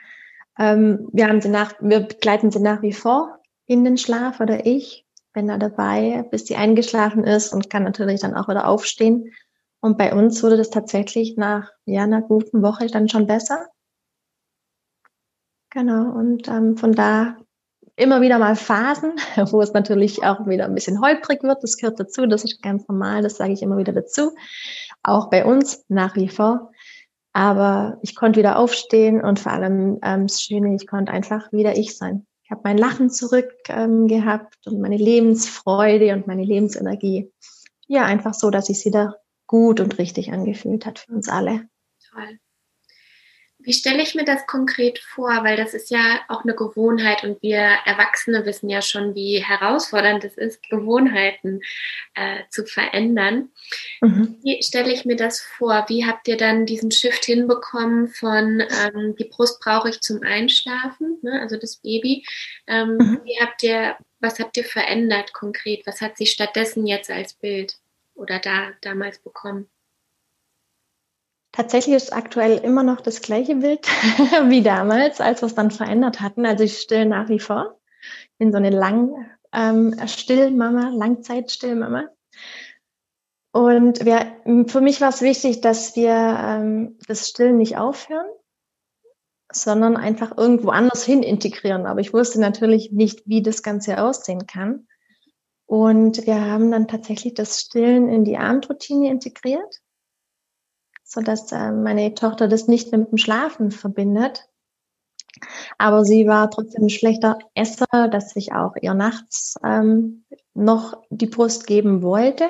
Ähm, wir haben sie nach, wir begleiten sie nach wie vor in den Schlaf oder ich bin da dabei, bis sie eingeschlafen ist und kann natürlich dann auch wieder aufstehen. Und bei uns wurde das tatsächlich nach ja, einer guten Woche dann schon besser. Genau, und ähm, von da immer wieder mal Phasen, wo es natürlich auch wieder ein bisschen holprig wird. Das gehört dazu, das ist ganz normal, das sage ich immer wieder dazu. Auch bei uns nach wie vor. Aber ich konnte wieder aufstehen und vor allem ähm, das Schöne, ich konnte einfach wieder ich sein. Ich habe mein Lachen zurück ähm, gehabt und meine Lebensfreude und meine Lebensenergie. Ja, einfach so, dass es wieder gut und richtig angefühlt hat für uns alle. Toll. Wie stelle ich mir das konkret vor? Weil das ist ja auch eine Gewohnheit und wir Erwachsene wissen ja schon, wie herausfordernd es ist, Gewohnheiten äh, zu verändern. Mhm. Wie stelle ich mir das vor? Wie habt ihr dann diesen Shift hinbekommen von ähm, die Brust brauche ich zum Einschlafen, ne? also das Baby? Ähm, mhm. Wie habt ihr, was habt ihr verändert konkret? Was hat sich stattdessen jetzt als Bild oder da damals bekommen? Tatsächlich ist aktuell immer noch das gleiche Bild wie damals, als wir es dann verändert hatten. Also ich still nach wie vor. Ich bin so eine lang ähm, Stillmama, Langzeitstillmama. Und wir, für mich war es wichtig, dass wir ähm, das Stillen nicht aufhören, sondern einfach irgendwo anders hin integrieren. Aber ich wusste natürlich nicht, wie das Ganze aussehen kann. Und wir haben dann tatsächlich das Stillen in die Abendroutine integriert so dass äh, meine Tochter das nicht mehr mit dem Schlafen verbindet. Aber sie war trotzdem ein schlechter Esser, dass ich auch ihr nachts ähm, noch die Brust geben wollte.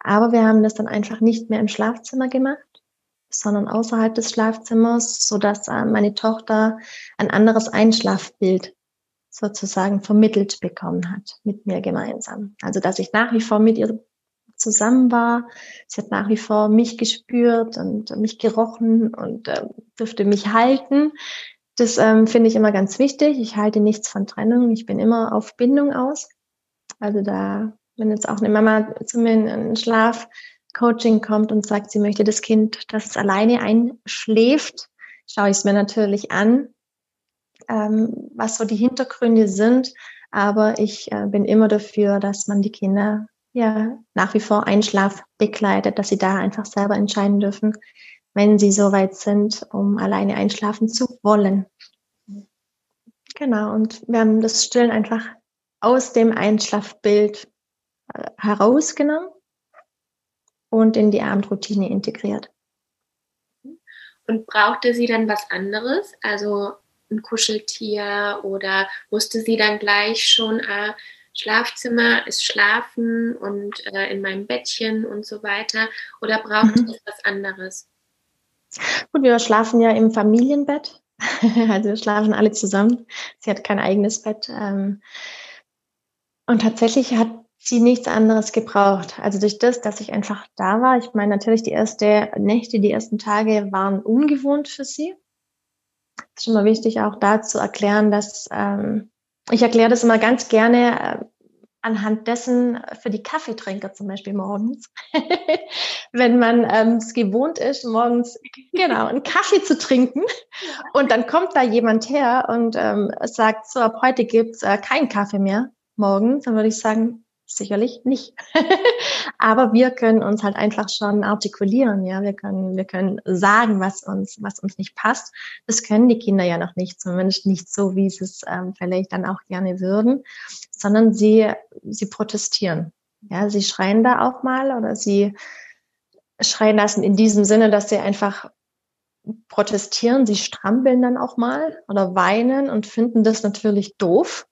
Aber wir haben das dann einfach nicht mehr im Schlafzimmer gemacht, sondern außerhalb des Schlafzimmers, so dass äh, meine Tochter ein anderes Einschlafbild sozusagen vermittelt bekommen hat mit mir gemeinsam. Also dass ich nach wie vor mit ihr zusammen war. Sie hat nach wie vor mich gespürt und mich gerochen und äh, dürfte mich halten. Das ähm, finde ich immer ganz wichtig. Ich halte nichts von Trennung. Ich bin immer auf Bindung aus. Also da, wenn jetzt auch eine Mama zu mir in ein Schlafcoaching kommt und sagt, sie möchte das Kind, das es alleine einschläft, schaue ich es mir natürlich an, ähm, was so die Hintergründe sind. Aber ich äh, bin immer dafür, dass man die Kinder ja nach wie vor Einschlaf begleitet, dass sie da einfach selber entscheiden dürfen, wenn sie so weit sind, um alleine einschlafen zu wollen. Genau, und wir haben das Stillen einfach aus dem Einschlafbild äh, herausgenommen und in die Abendroutine integriert. Und brauchte sie dann was anderes? Also ein Kuscheltier oder wusste sie dann gleich schon, äh, Schlafzimmer ist Schlafen und äh, in meinem Bettchen und so weiter? Oder braucht mhm. es was anderes? Gut, wir schlafen ja im Familienbett. also wir schlafen alle zusammen. Sie hat kein eigenes Bett. Ähm, und tatsächlich hat sie nichts anderes gebraucht. Also durch das, dass ich einfach da war. Ich meine, natürlich die ersten Nächte, die ersten Tage waren ungewohnt für sie. Es ist schon mal wichtig, auch da zu erklären, dass ähm, ich erkläre das immer ganz gerne äh, anhand dessen für die Kaffeetrinker zum Beispiel morgens. Wenn man ähm, es gewohnt ist, morgens genau einen Kaffee zu trinken und dann kommt da jemand her und ähm, sagt, so ab heute gibt's äh, keinen Kaffee mehr morgens, dann würde ich sagen, sicherlich nicht. Aber wir können uns halt einfach schon artikulieren, ja. Wir können, wir können sagen, was uns, was uns nicht passt. Das können die Kinder ja noch nicht, zumindest nicht so, wie sie es ähm, vielleicht dann auch gerne würden, sondern sie, sie protestieren. Ja, sie schreien da auch mal oder sie schreien lassen in diesem Sinne, dass sie einfach protestieren, sie strampeln dann auch mal oder weinen und finden das natürlich doof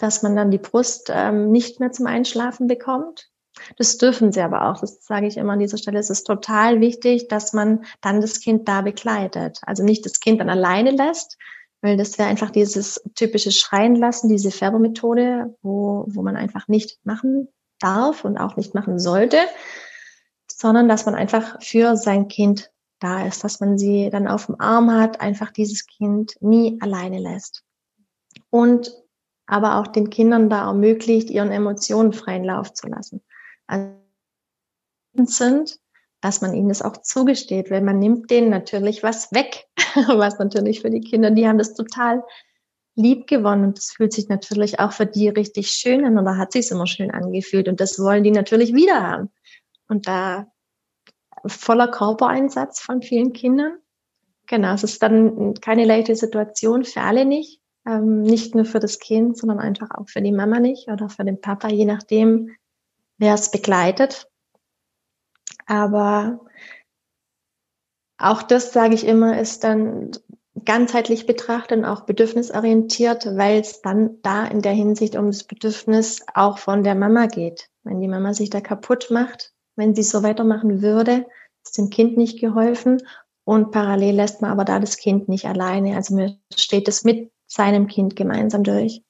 dass man dann die Brust ähm, nicht mehr zum Einschlafen bekommt. Das dürfen sie aber auch. Das sage ich immer an dieser Stelle. Es ist total wichtig, dass man dann das Kind da begleitet. Also nicht das Kind dann alleine lässt, weil das wäre einfach dieses typische Schreien lassen, diese Färbermethode, wo, wo man einfach nicht machen darf und auch nicht machen sollte, sondern dass man einfach für sein Kind da ist, dass man sie dann auf dem Arm hat, einfach dieses Kind nie alleine lässt. Und aber auch den Kindern da ermöglicht, ihren Emotionen freien Lauf zu lassen. Also sind, dass man ihnen das auch zugesteht, weil man nimmt denen natürlich was weg, was natürlich für die Kinder, die haben das total lieb gewonnen und das fühlt sich natürlich auch für die richtig schön an oder hat sich immer schön angefühlt und das wollen die natürlich wieder haben. Und da voller Körpereinsatz von vielen Kindern. Genau, es ist dann keine leichte Situation für alle nicht, ähm, nicht nur für das Kind, sondern einfach auch für die Mama nicht oder für den Papa, je nachdem, wer es begleitet. Aber auch das, sage ich immer, ist dann ganzheitlich betrachtet und auch bedürfnisorientiert, weil es dann da in der Hinsicht um das Bedürfnis auch von der Mama geht. Wenn die Mama sich da kaputt macht, wenn sie so weitermachen würde, ist dem Kind nicht geholfen und parallel lässt man aber da das Kind nicht alleine. Also man steht es mit seinem Kind gemeinsam durch.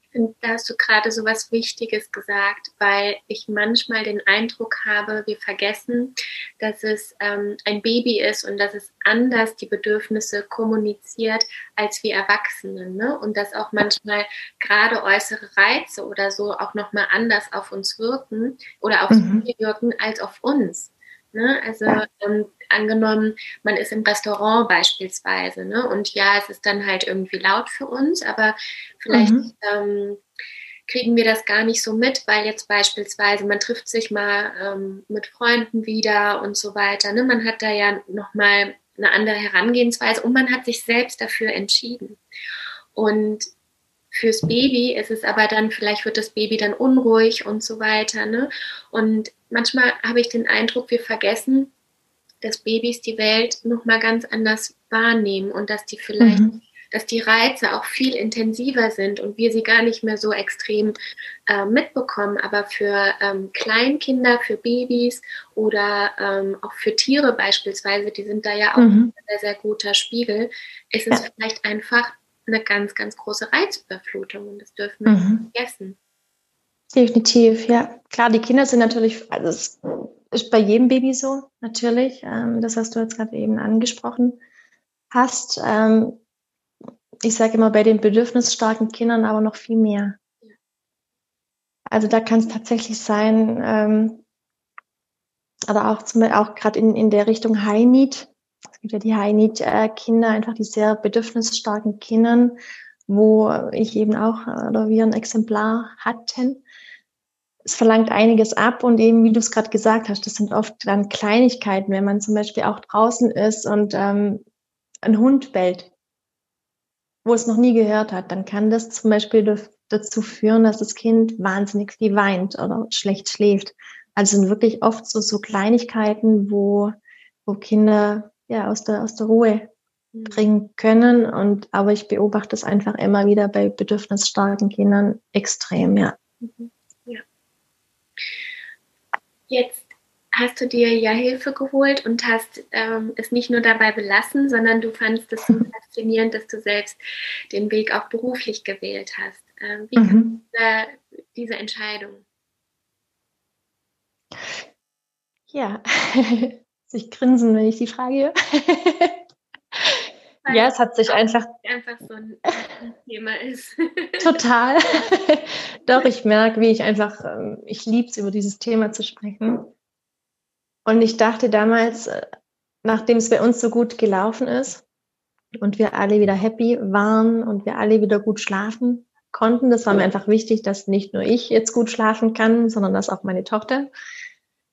Ich finde, da hast du gerade so was Wichtiges gesagt, weil ich manchmal den Eindruck habe, wir vergessen, dass es ähm, ein Baby ist und dass es anders die Bedürfnisse kommuniziert als wir Erwachsenen. Ne? Und dass auch manchmal gerade äußere Reize oder so auch nochmal anders auf uns wirken oder aufs mhm. wirken als auf uns. Ne? Also ähm, angenommen, man ist im Restaurant beispielsweise, ne? Und ja, es ist dann halt irgendwie laut für uns, aber vielleicht mhm. ähm, kriegen wir das gar nicht so mit, weil jetzt beispielsweise man trifft sich mal ähm, mit Freunden wieder und so weiter. Ne? Man hat da ja nochmal eine andere Herangehensweise und man hat sich selbst dafür entschieden. Und fürs Baby ist es aber dann, vielleicht wird das Baby dann unruhig und so weiter. Ne? Und manchmal habe ich den Eindruck, wir vergessen, dass Babys die Welt nochmal ganz anders wahrnehmen und dass die vielleicht, mhm. dass die Reize auch viel intensiver sind und wir sie gar nicht mehr so extrem äh, mitbekommen. Aber für ähm, Kleinkinder, für Babys oder ähm, auch für Tiere beispielsweise, die sind da ja auch mhm. ein sehr, sehr guter Spiegel, ist es ja. vielleicht einfach eine ganz, ganz große Reizüberflutung und das dürfen wir mhm. nicht vergessen. Definitiv, ja. Klar, die Kinder sind natürlich, also es ist bei jedem Baby so, natürlich. Ähm, das hast du jetzt gerade eben angesprochen hast. Ähm, ich sage immer bei den bedürfnisstarken Kindern aber noch viel mehr. Also da kann es tatsächlich sein, ähm, oder auch, auch gerade in, in der Richtung High Need. Es gibt ja die High Need äh, Kinder, einfach die sehr bedürfnisstarken Kinder, wo ich eben auch äh, oder wir ein Exemplar hatten es verlangt einiges ab und eben, wie du es gerade gesagt hast, das sind oft dann Kleinigkeiten, wenn man zum Beispiel auch draußen ist und ähm, ein Hund bellt, wo es noch nie gehört hat, dann kann das zum Beispiel dazu führen, dass das Kind wahnsinnig viel weint oder schlecht schläft. Also sind wirklich oft so, so Kleinigkeiten, wo, wo Kinder ja aus der, aus der Ruhe mhm. bringen können. Und aber ich beobachte es einfach immer wieder bei bedürfnisstarken Kindern extrem, ja. Mhm. Jetzt hast du dir ja Hilfe geholt und hast ähm, es nicht nur dabei belassen, sondern du fandest es so faszinierend, dass du selbst den Weg auch beruflich gewählt hast. Ähm, wie mhm. kam diese Entscheidung? Ja, sich grinsen, wenn ich die Frage höre. Ja, es hat sich einfach. Einfach so ein Thema ist. Total. Doch, ich merke, wie ich einfach, ähm, ich liebe es, über dieses Thema zu sprechen. Und ich dachte damals, äh, nachdem es bei uns so gut gelaufen ist und wir alle wieder happy waren und wir alle wieder gut schlafen konnten, das war mir einfach wichtig, dass nicht nur ich jetzt gut schlafen kann, sondern dass auch meine Tochter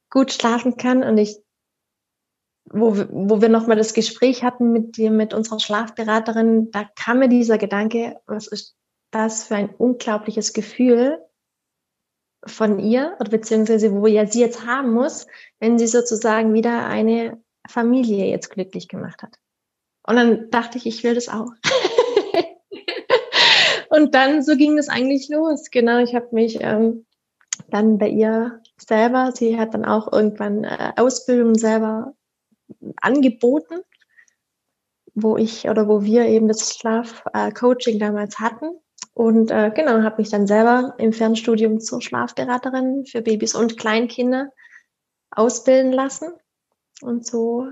gut schlafen kann. Und ich wo, wo wir nochmal das Gespräch hatten mit dir, mit unserer Schlafberaterin, da kam mir dieser Gedanke, was ist das für ein unglaubliches Gefühl von ihr, oder beziehungsweise wo ja sie jetzt haben muss, wenn sie sozusagen wieder eine Familie jetzt glücklich gemacht hat. Und dann dachte ich, ich will das auch. und dann so ging das eigentlich los. Genau, ich habe mich ähm, dann bei ihr selber, sie hat dann auch irgendwann äh, Ausbildung selber angeboten, wo ich oder wo wir eben das Schlafcoaching damals hatten. Und äh, genau, habe mich dann selber im Fernstudium zur Schlafberaterin für Babys und Kleinkinder ausbilden lassen. Und so,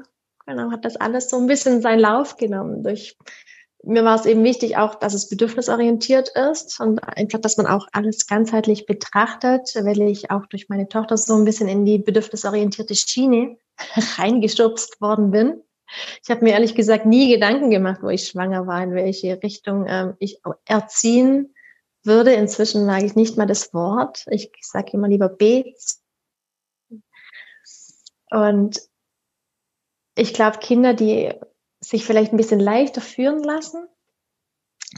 genau, hat das alles so ein bisschen seinen Lauf genommen. Durch mir war es eben wichtig auch, dass es bedürfnisorientiert ist und einfach, dass man auch alles ganzheitlich betrachtet, weil ich auch durch meine Tochter so ein bisschen in die bedürfnisorientierte Schiene reingestupst worden bin. Ich habe mir ehrlich gesagt nie Gedanken gemacht, wo ich schwanger war, in welche Richtung ähm, ich erziehen würde. Inzwischen mag ich nicht mal das Wort. Ich sage immer lieber B. Und ich glaube, Kinder, die sich vielleicht ein bisschen leichter führen lassen,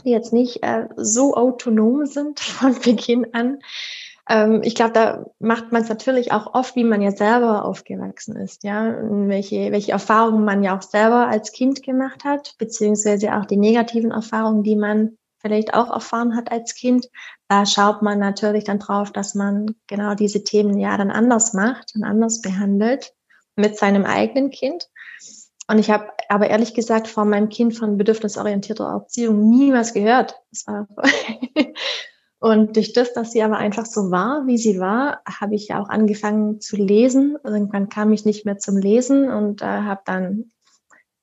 die jetzt nicht äh, so autonom sind von Beginn an, Ähm, ich glaube, da macht man es natürlich auch oft, wie man ja selber aufgewachsen ist, ja, welche, welche Erfahrungen man ja auch selber als Kind gemacht hat, beziehungsweise auch die negativen Erfahrungen, die man vielleicht auch erfahren hat als Kind. Da schaut man natürlich dann drauf, dass man genau diese Themen ja dann anders macht und anders behandelt mit seinem eigenen Kind. Und ich habe aber ehrlich gesagt vor meinem Kind von bedürfnisorientierter Erziehung nie was gehört. und durch das, dass sie aber einfach so war, wie sie war, habe ich ja auch angefangen zu lesen. Irgendwann kam ich nicht mehr zum Lesen und äh, habe dann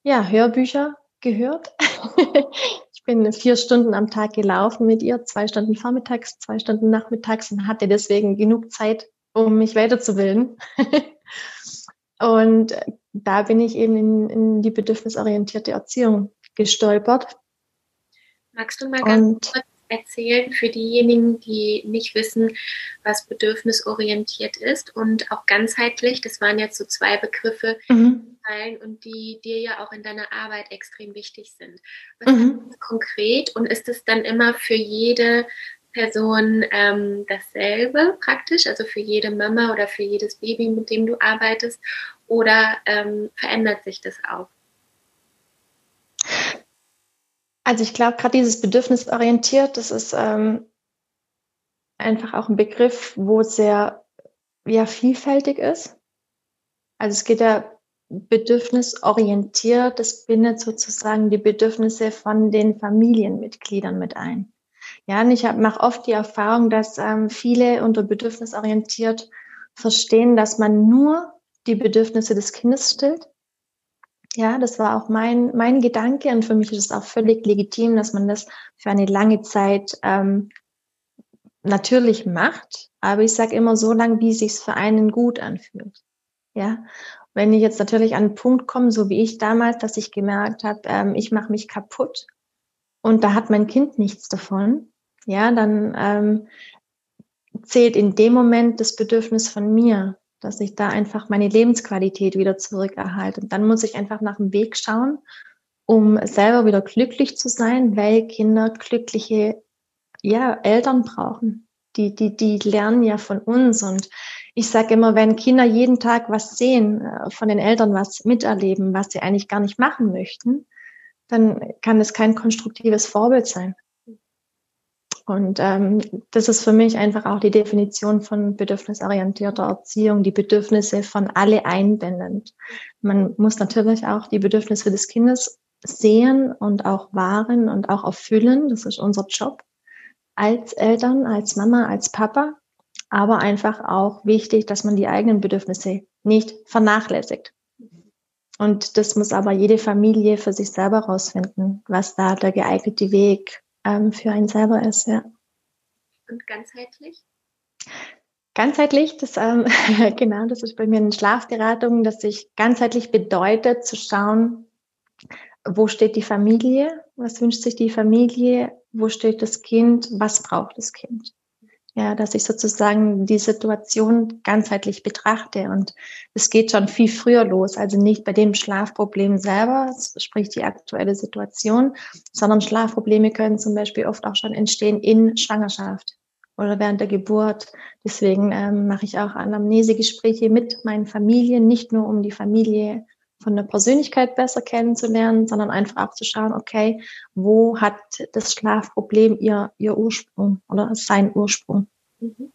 ja Hörbücher gehört. ich bin vier Stunden am Tag gelaufen mit ihr, zwei Stunden vormittags, zwei Stunden nachmittags und hatte deswegen genug Zeit, um mich weiterzubilden. und da bin ich eben in, in die bedürfnisorientierte Erziehung gestolpert. Magst du mal ganz kurz erzählen für diejenigen, die nicht wissen, was bedürfnisorientiert ist und auch ganzheitlich? Das waren jetzt so zwei Begriffe mhm. und die dir ja auch in deiner Arbeit extrem wichtig sind. Was mhm. ist konkret und ist es dann immer für jede Person ähm, dasselbe praktisch, also für jede Mama oder für jedes Baby, mit dem du arbeitest, oder ähm, verändert sich das auch? Also ich glaube, gerade dieses bedürfnisorientiert, das ist ähm, einfach auch ein Begriff, wo sehr ja, vielfältig ist. Also es geht ja bedürfnisorientiert, das bindet sozusagen die Bedürfnisse von den Familienmitgliedern mit ein. Ja, und ich mache oft die Erfahrung, dass ähm, viele unter bedürfnisorientiert verstehen, dass man nur die Bedürfnisse des Kindes stillt. Ja, das war auch mein, mein Gedanke und für mich ist es auch völlig legitim, dass man das für eine lange Zeit ähm, natürlich macht. Aber ich sage immer so lange, wie es sich für einen gut anfühlt. Ja, wenn ich jetzt natürlich an einen Punkt komme, so wie ich damals, dass ich gemerkt habe, ähm, ich mache mich kaputt und da hat mein Kind nichts davon, ja, dann ähm, zählt in dem Moment das Bedürfnis von mir, dass ich da einfach meine Lebensqualität wieder zurückerhalte. Und dann muss ich einfach nach dem Weg schauen, um selber wieder glücklich zu sein, weil Kinder glückliche ja, Eltern brauchen. Die, die, die lernen ja von uns. Und ich sage immer, wenn Kinder jeden Tag was sehen, äh, von den Eltern was miterleben, was sie eigentlich gar nicht machen möchten, dann kann es kein konstruktives Vorbild sein. Und ähm, das ist für mich einfach auch die Definition von bedürfnisorientierter Erziehung, die Bedürfnisse von alle einbindend. Man muss natürlich auch die Bedürfnisse des Kindes sehen und auch wahren und auch erfüllen. Das ist unser Job als Eltern, als Mama, als Papa. Aber einfach auch wichtig, dass man die eigenen Bedürfnisse nicht vernachlässigt. Und das muss aber jede Familie für sich selber rausfinden, was da der geeignete Weg ähm, für einen selber ist, ja. Und ganzheitlich? Ganzheitlich, das, ähm, genau, das ist bei mir eine Schlafberatung, dass sich ganzheitlich bedeutet, zu schauen, wo steht die Familie, was wünscht sich die Familie, wo steht das Kind, was braucht das Kind. Ja, dass ich sozusagen die Situation ganzheitlich betrachte und es geht schon viel früher los, also nicht bei dem Schlafproblem selber, sprich die aktuelle Situation, sondern Schlafprobleme können zum Beispiel oft auch schon entstehen in Schwangerschaft oder während der Geburt. Deswegen ähm, mache ich auch Anamnesegespräche mit meinen Familien, nicht nur um die Familie von der Persönlichkeit besser kennenzulernen, sondern einfach auch zu schauen, okay, wo hat das Schlafproblem ihr, ihr Ursprung oder seinen Ursprung. Mhm.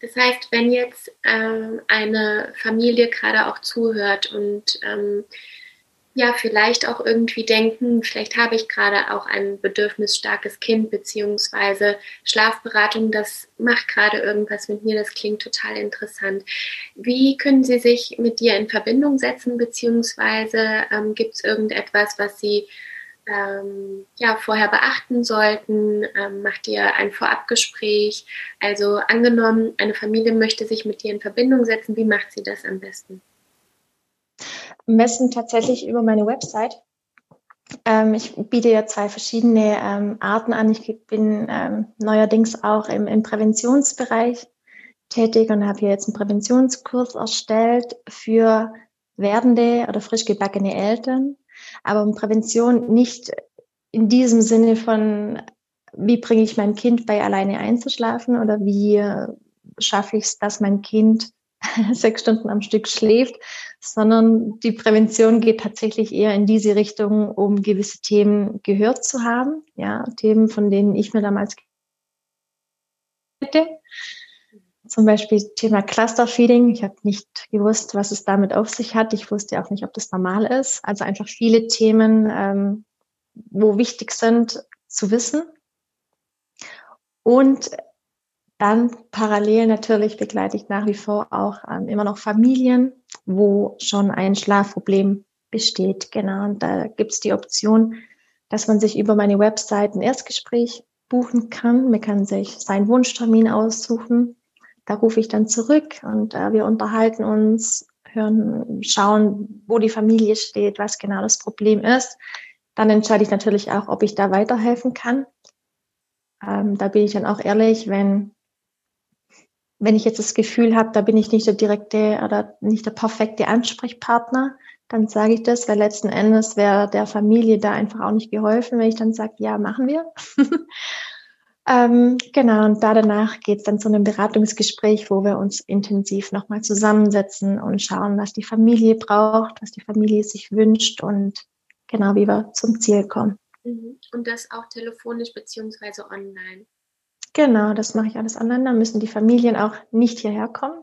Das heißt, wenn jetzt ähm, eine Familie gerade auch zuhört und ähm, ja, vielleicht auch irgendwie denken, vielleicht habe ich gerade auch ein bedürfnisstarkes Kind, beziehungsweise Schlafberatung, das macht gerade irgendwas mit mir, das klingt total interessant. Wie können Sie sich mit dir in Verbindung setzen, beziehungsweise ähm, gibt es irgendetwas, was Sie ähm, ja, vorher beachten sollten? Ähm, macht ihr ein Vorabgespräch? Also angenommen, eine Familie möchte sich mit dir in Verbindung setzen, wie macht sie das am besten? Messen tatsächlich über meine Website. Ähm, ich biete ja zwei verschiedene ähm, Arten an. Ich bin ähm, neuerdings auch im, im Präventionsbereich tätig und habe hier jetzt einen Präventionskurs erstellt für werdende oder frisch gebackene Eltern. Aber um Prävention nicht in diesem Sinne von wie bringe ich mein Kind bei alleine einzuschlafen oder wie schaffe ich es, dass mein Kind sechs Stunden am Stück schläft, sondern die Prävention geht tatsächlich eher in diese Richtung, um gewisse Themen gehört zu haben. Ja, Themen, von denen ich mir damals hätte. Zum Beispiel Thema Clusterfeeding. Ich habe nicht gewusst, was es damit auf sich hat. Ich wusste auch nicht, ob das normal ist. Also einfach viele Themen, ähm, wo wichtig sind zu wissen. Und dann parallel natürlich begleite ich nach wie vor auch ähm, immer noch Familien, wo schon ein Schlafproblem besteht. Genau, und da gibt es die Option, dass man sich über meine Website ein Erstgespräch buchen kann. Man kann sich seinen Wunschtermin aussuchen. Da rufe ich dann zurück und äh, wir unterhalten uns, hören, schauen, wo die Familie steht, was genau das Problem ist. Dann entscheide ich natürlich auch, ob ich da weiterhelfen kann. Ähm, da bin ich dann auch ehrlich, wenn wenn ich jetzt das Gefühl habe, da bin ich nicht der direkte oder nicht der perfekte Ansprechpartner, dann sage ich das, weil letzten Endes wäre der Familie da einfach auch nicht geholfen, wenn ich dann sage, ja, machen wir. ähm, genau, und da danach geht es dann zu einem Beratungsgespräch, wo wir uns intensiv nochmal zusammensetzen und schauen, was die Familie braucht, was die Familie sich wünscht und genau, wie wir zum Ziel kommen. Mhm. Und das auch telefonisch beziehungsweise online. Genau, das mache ich alles. Da müssen die Familien auch nicht hierher kommen.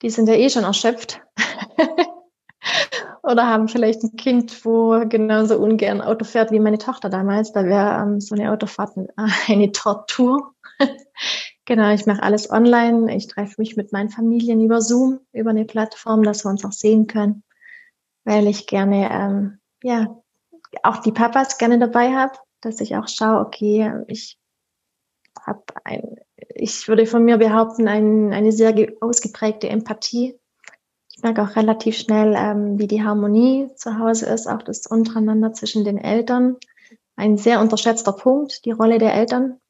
Die sind ja eh schon erschöpft. Oder haben vielleicht ein Kind, wo genauso ungern Auto fährt wie meine Tochter damals. Da wäre ähm, so eine Autofahrt eine Tortur. genau, ich mache alles online. Ich treffe mich mit meinen Familien über Zoom, über eine Plattform, dass wir uns auch sehen können. Weil ich gerne, ähm, ja, auch die Papas gerne dabei habe, dass ich auch schaue, okay, ich habe ein, ich würde von mir behaupten, ein, eine sehr ausgeprägte Empathie. Ich merke auch relativ schnell, ähm, wie die Harmonie zu Hause ist, auch das untereinander zwischen den Eltern. Ein sehr unterschätzter Punkt, die Rolle der Eltern.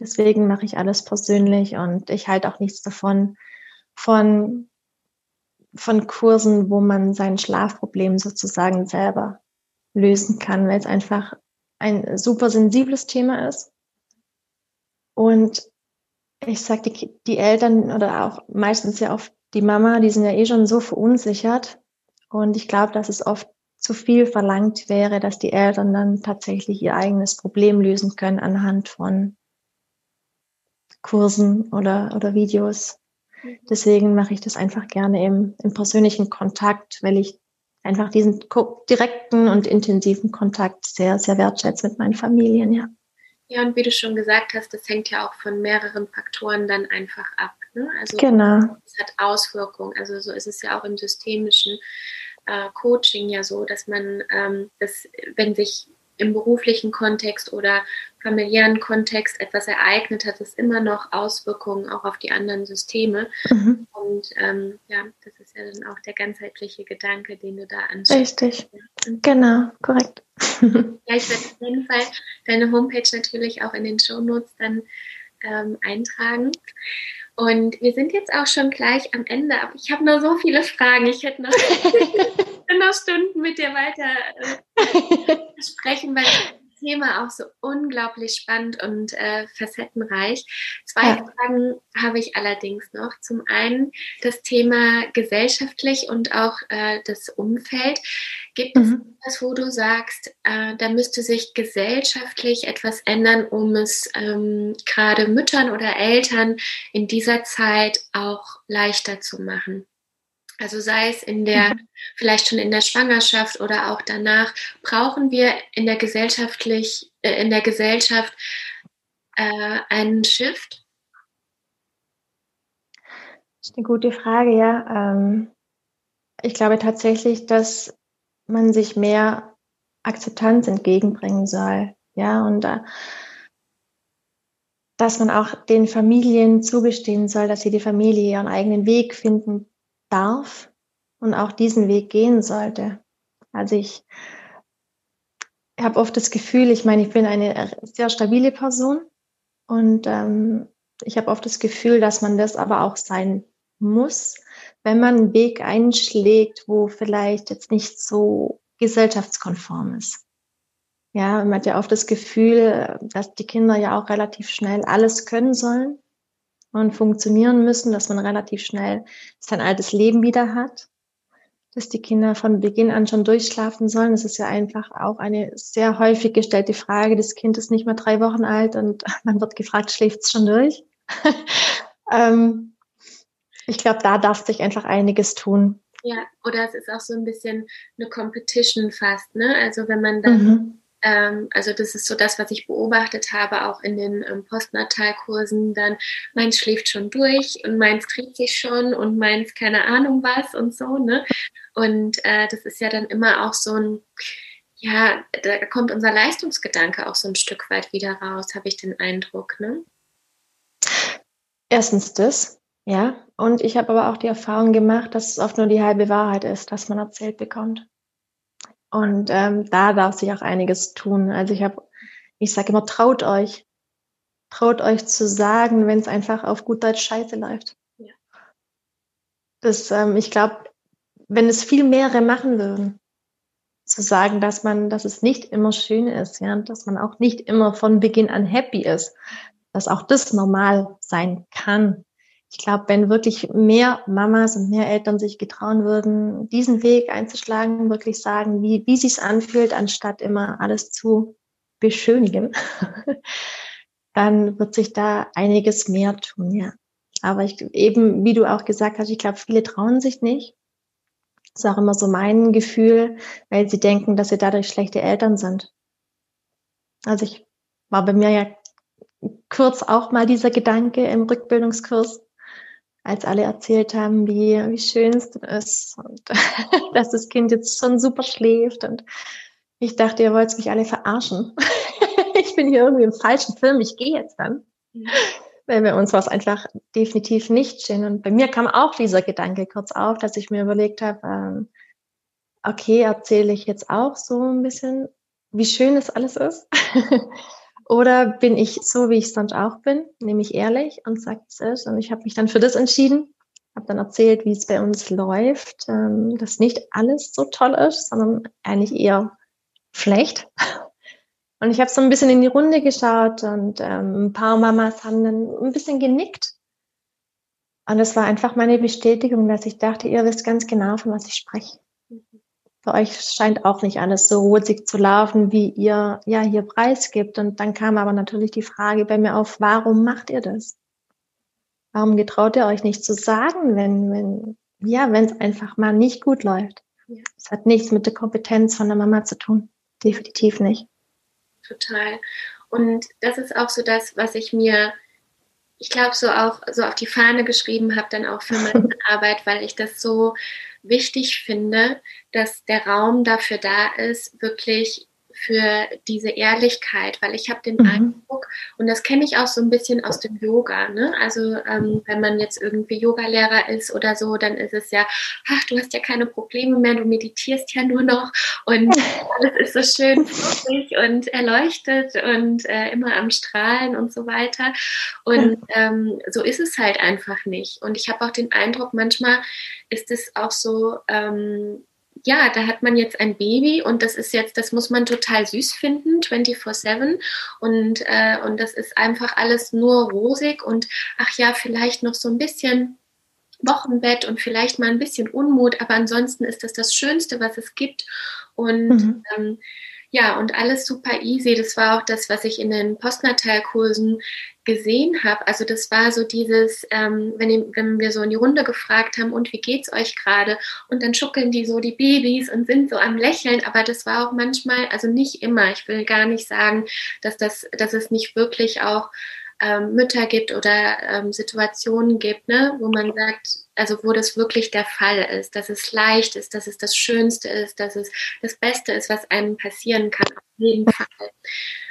Deswegen mache ich alles persönlich und ich halte auch nichts davon, von, von Kursen, wo man sein Schlafproblem sozusagen selber lösen kann, weil es einfach ein super sensibles Thema ist und ich sag, die, die Eltern oder auch meistens ja oft die Mama, die sind ja eh schon so verunsichert. Und ich glaube, dass es oft zu viel verlangt wäre, dass die Eltern dann tatsächlich ihr eigenes Problem lösen können anhand von Kursen oder, oder Videos. Mhm. Deswegen mache ich das einfach gerne im, im persönlichen Kontakt, weil ich einfach diesen direkten und intensiven Kontakt sehr, sehr wertschätze mit meinen Familien, ja. Ja, und wie du schon gesagt hast, das hängt ja auch von mehreren Faktoren dann einfach ab. Ne? Also genau. es hat Auswirkungen. Also so ist es ja auch im systemischen äh, Coaching ja so, dass man, ähm, dass, wenn sich im beruflichen Kontext oder familiären Kontext etwas ereignet, hat es immer noch Auswirkungen auch auf die anderen Systeme. Mhm. Und ähm, ja, das ist ja dann auch der ganzheitliche Gedanke, den du da anschaust. Richtig, genau, korrekt. ja, ich werde auf jeden Fall deine Homepage natürlich auch in den Show Notes dann ähm, eintragen. Und wir sind jetzt auch schon gleich am Ende, aber ich habe noch so viele Fragen. Ich hätte noch, noch Stunden mit dir weiter äh, sprechen, weil Thema auch so unglaublich spannend und äh, facettenreich. Zwei ja. Fragen habe ich allerdings noch. Zum einen das Thema gesellschaftlich und auch äh, das Umfeld. Gibt es mhm. etwas, wo du sagst, äh, da müsste sich gesellschaftlich etwas ändern, um es ähm, gerade Müttern oder Eltern in dieser Zeit auch leichter zu machen? Also sei es in der, mhm. vielleicht schon in der Schwangerschaft oder auch danach, brauchen wir in der gesellschaftlich, äh, in der Gesellschaft äh, einen Shift? Das ist eine gute Frage, ja. Ähm, ich glaube tatsächlich, dass man sich mehr Akzeptanz entgegenbringen soll. Ja, und äh, dass man auch den Familien zugestehen soll, dass sie die Familie ihren eigenen Weg finden darf und auch diesen Weg gehen sollte. Also ich habe oft das Gefühl, ich meine, ich bin eine sehr stabile Person und ähm, ich habe oft das Gefühl, dass man das aber auch sein muss, wenn man einen Weg einschlägt, wo vielleicht jetzt nicht so gesellschaftskonform ist. Ja, man hat ja oft das Gefühl, dass die Kinder ja auch relativ schnell alles können sollen und funktionieren müssen, dass man relativ schnell sein altes Leben wieder hat, dass die Kinder von Beginn an schon durchschlafen sollen. Das ist ja einfach auch eine sehr häufig gestellte Frage. Das Kind ist nicht mehr drei Wochen alt und man wird gefragt, schläft es schon durch? ähm, ich glaube, da darf sich einfach einiges tun. Ja, oder es ist auch so ein bisschen eine Competition fast, ne? Also wenn man dann mhm also das ist so das, was ich beobachtet habe, auch in den ähm, Postnatalkursen. Dann meins schläft schon durch und meins kriegt sich schon und meins keine Ahnung was und so. Ne? Und äh, das ist ja dann immer auch so ein, ja, da kommt unser Leistungsgedanke auch so ein Stück weit wieder raus, habe ich den Eindruck. Ne? Erstens das, ja. Und ich habe aber auch die Erfahrung gemacht, dass es oft nur die halbe Wahrheit ist, dass man erzählt bekommt. Und ähm, da darf sich auch einiges tun. Also ich habe, ich sage immer, traut euch. Traut euch zu sagen, wenn es einfach auf gut Deutsch scheiße läuft. Ja. Das, ähm, ich glaube, wenn es viel mehrere machen würden, zu sagen, dass man, dass es nicht immer schön ist, ja, dass man auch nicht immer von Beginn an happy ist, dass auch das normal sein kann ich glaube, wenn wirklich mehr Mamas und mehr Eltern sich getrauen würden, diesen Weg einzuschlagen, wirklich sagen, wie, wie sich's anfühlt, anstatt immer alles zu beschönigen, dann wird sich da einiges mehr tun, ja. Aber ich eben, wie du auch gesagt hast, ich glaube, viele trauen sich nicht. Das ist auch immer so mein Gefühl, weil sie denken, dass sie dadurch schlechte Eltern sind. Also ich war bei mir ja kurz auch mal dieser Gedanke im Rückbildungskurs, als alle erzählt haben, wie, wie schön es ist und dass das Kind jetzt schon super schläft. Und ich dachte, ihr wollt mich alle verarschen. ich bin hier irgendwie im falschen Film, ich gehe jetzt dann. Mhm. Weil bei uns war es einfach definitiv nicht schön. Und bei mir kam auch dieser Gedanke kurz auf, dass ich mir überlegt habe, ähm, okay, erzähle ich jetzt auch so ein bisschen, wie schön es alles ist. Oder bin ich so, wie ich sonst auch bin, nämlich ehrlich und sage es ist. Und ich habe mich dann für das entschieden, habe dann erzählt, wie es bei uns läuft, ähm, dass nicht alles so toll ist, sondern eigentlich eher schlecht. Und ich habe so ein bisschen in die Runde geschaut und ähm, ein paar Mamas haben dann ein bisschen genickt. Und es war einfach meine Bestätigung, dass ich dachte, ihr wisst ganz genau, von was ich spreche. Bei euch scheint auch nicht alles so rosig zu laufen, wie ihr ja hier preisgibt. Und dann kam aber natürlich die Frage bei mir auf, warum macht ihr das? Warum getraut ihr euch nicht zu sagen, wenn, wenn, ja, wenn es einfach mal nicht gut läuft? Es ja. hat nichts mit der Kompetenz von der Mama zu tun. Definitiv nicht. Total. Und das ist auch so das, was ich mir, ich glaube, so auch so auf die Fahne geschrieben habe, dann auch für meine Arbeit, weil ich das so wichtig finde, dass der Raum dafür da ist, wirklich für diese Ehrlichkeit, weil ich habe den mhm. Eindruck, und das kenne ich auch so ein bisschen aus dem Yoga, ne? Also ähm, wenn man jetzt irgendwie Yogalehrer ist oder so, dann ist es ja, ach, du hast ja keine Probleme mehr, du meditierst ja nur noch und alles ist so schön flüssig und erleuchtet und äh, immer am Strahlen und so weiter. Und ähm, so ist es halt einfach nicht. Und ich habe auch den Eindruck, manchmal ist es auch so, ähm, ja, da hat man jetzt ein Baby und das ist jetzt, das muss man total süß finden, 24-7. Und, äh, und das ist einfach alles nur rosig und ach ja, vielleicht noch so ein bisschen Wochenbett und vielleicht mal ein bisschen Unmut, aber ansonsten ist das das Schönste, was es gibt. Und mhm. ähm, ja, und alles super easy. Das war auch das, was ich in den Postnatalkursen gesehen habe. Also das war so dieses, ähm, wenn, wenn wir so in die Runde gefragt haben, und wie geht's euch gerade? Und dann schuckeln die so die Babys und sind so am Lächeln. Aber das war auch manchmal, also nicht immer. Ich will gar nicht sagen, dass das, dass es nicht wirklich auch ähm, Mütter gibt oder ähm, Situationen gibt, ne, wo man sagt, also wo das wirklich der Fall ist, dass es leicht ist, dass es das Schönste ist, dass es das Beste ist, was einem passieren kann, auf jeden Fall.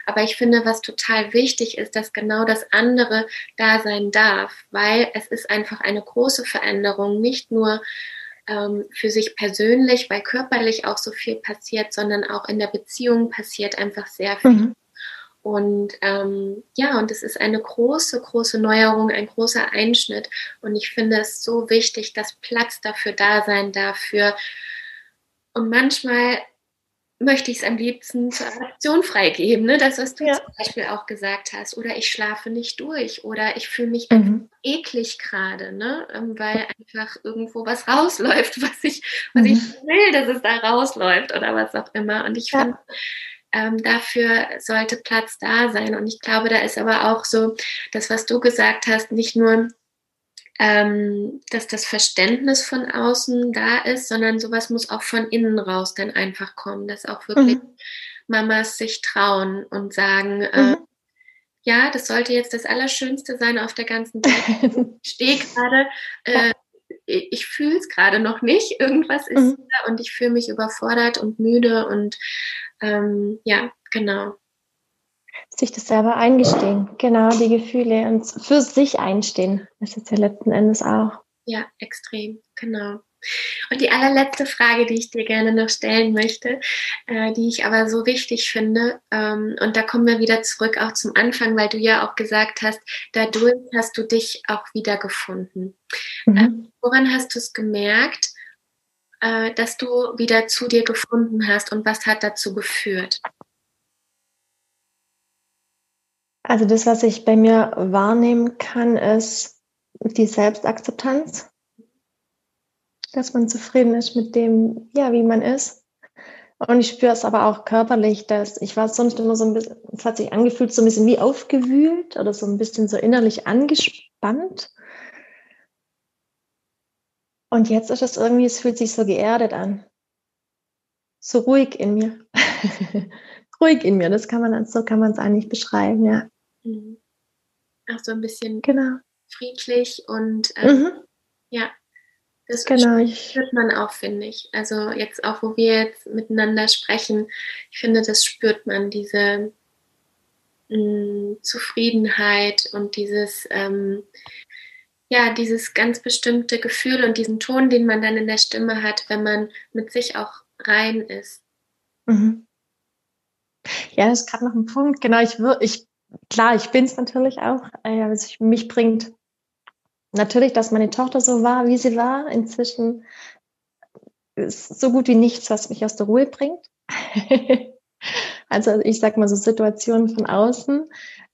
Aber ich finde, was total wichtig ist, dass genau das andere da sein darf, weil es ist einfach eine große Veränderung, nicht nur ähm, für sich persönlich, weil körperlich auch so viel passiert, sondern auch in der Beziehung passiert einfach sehr viel. Mhm. Und ähm, ja, und es ist eine große, große Neuerung, ein großer Einschnitt. Und ich finde es so wichtig, dass Platz dafür da sein darf. Und manchmal möchte ich es am liebsten zur Adoption freigeben. Ne? Das, was du ja. zum Beispiel auch gesagt hast. Oder ich schlafe nicht durch. Oder ich fühle mich mhm. eklig gerade, ne? Ähm, weil einfach irgendwo was rausläuft, was ich, was mhm. ich will, dass es da rausläuft oder was auch immer. Und ich ja. finde, ähm, dafür sollte Platz da sein. Und ich glaube, da ist aber auch so, das, was du gesagt hast, nicht nur ähm, dass das Verständnis von außen da ist, sondern sowas muss auch von innen raus dann einfach kommen, dass auch wirklich mhm. Mamas sich trauen und sagen, äh, mhm. ja, das sollte jetzt das Allerschönste sein auf der ganzen Welt. Ich stehe gerade, äh, ich fühle es gerade noch nicht, irgendwas ist mhm. da und ich fühle mich überfordert und müde und ähm, ja, genau sich das selber eingestehen, genau die Gefühle und für sich einstehen. Das ist ja letzten Endes auch. Ja, extrem, genau. Und die allerletzte Frage, die ich dir gerne noch stellen möchte, äh, die ich aber so wichtig finde, ähm, und da kommen wir wieder zurück auch zum Anfang, weil du ja auch gesagt hast, dadurch hast du dich auch wiedergefunden. Mhm. Äh, woran hast du es gemerkt, äh, dass du wieder zu dir gefunden hast und was hat dazu geführt? Also das, was ich bei mir wahrnehmen kann, ist die Selbstakzeptanz, dass man zufrieden ist mit dem, ja, wie man ist. Und ich spüre es aber auch körperlich, dass ich war sonst immer so ein bisschen, es hat sich angefühlt, so ein bisschen wie aufgewühlt oder so ein bisschen so innerlich angespannt. Und jetzt ist es irgendwie, es fühlt sich so geerdet an. So ruhig in mir. ruhig in mir, das kann man, so kann man es eigentlich beschreiben, ja. Mhm. Auch so ein bisschen genau. friedlich und äh, mhm. ja, das genau. spürt man auch, finde ich. Also jetzt auch, wo wir jetzt miteinander sprechen, ich finde, das spürt man, diese mh, mm, Zufriedenheit und dieses, ähm, ja, dieses ganz bestimmte Gefühl und diesen Ton, den man dann in der Stimme hat, wenn man mit sich auch rein ist. Mhm. Ja, das ist gerade noch ein Punkt. Genau, ich, ich klar, ich bin es natürlich auch. Äh, also ich, mich bringt natürlich, dass meine Tochter so war, wie sie war. Inzwischen ist so gut wie nichts, was mich aus der Ruhe bringt. also ich sag mal so Situationen von außen.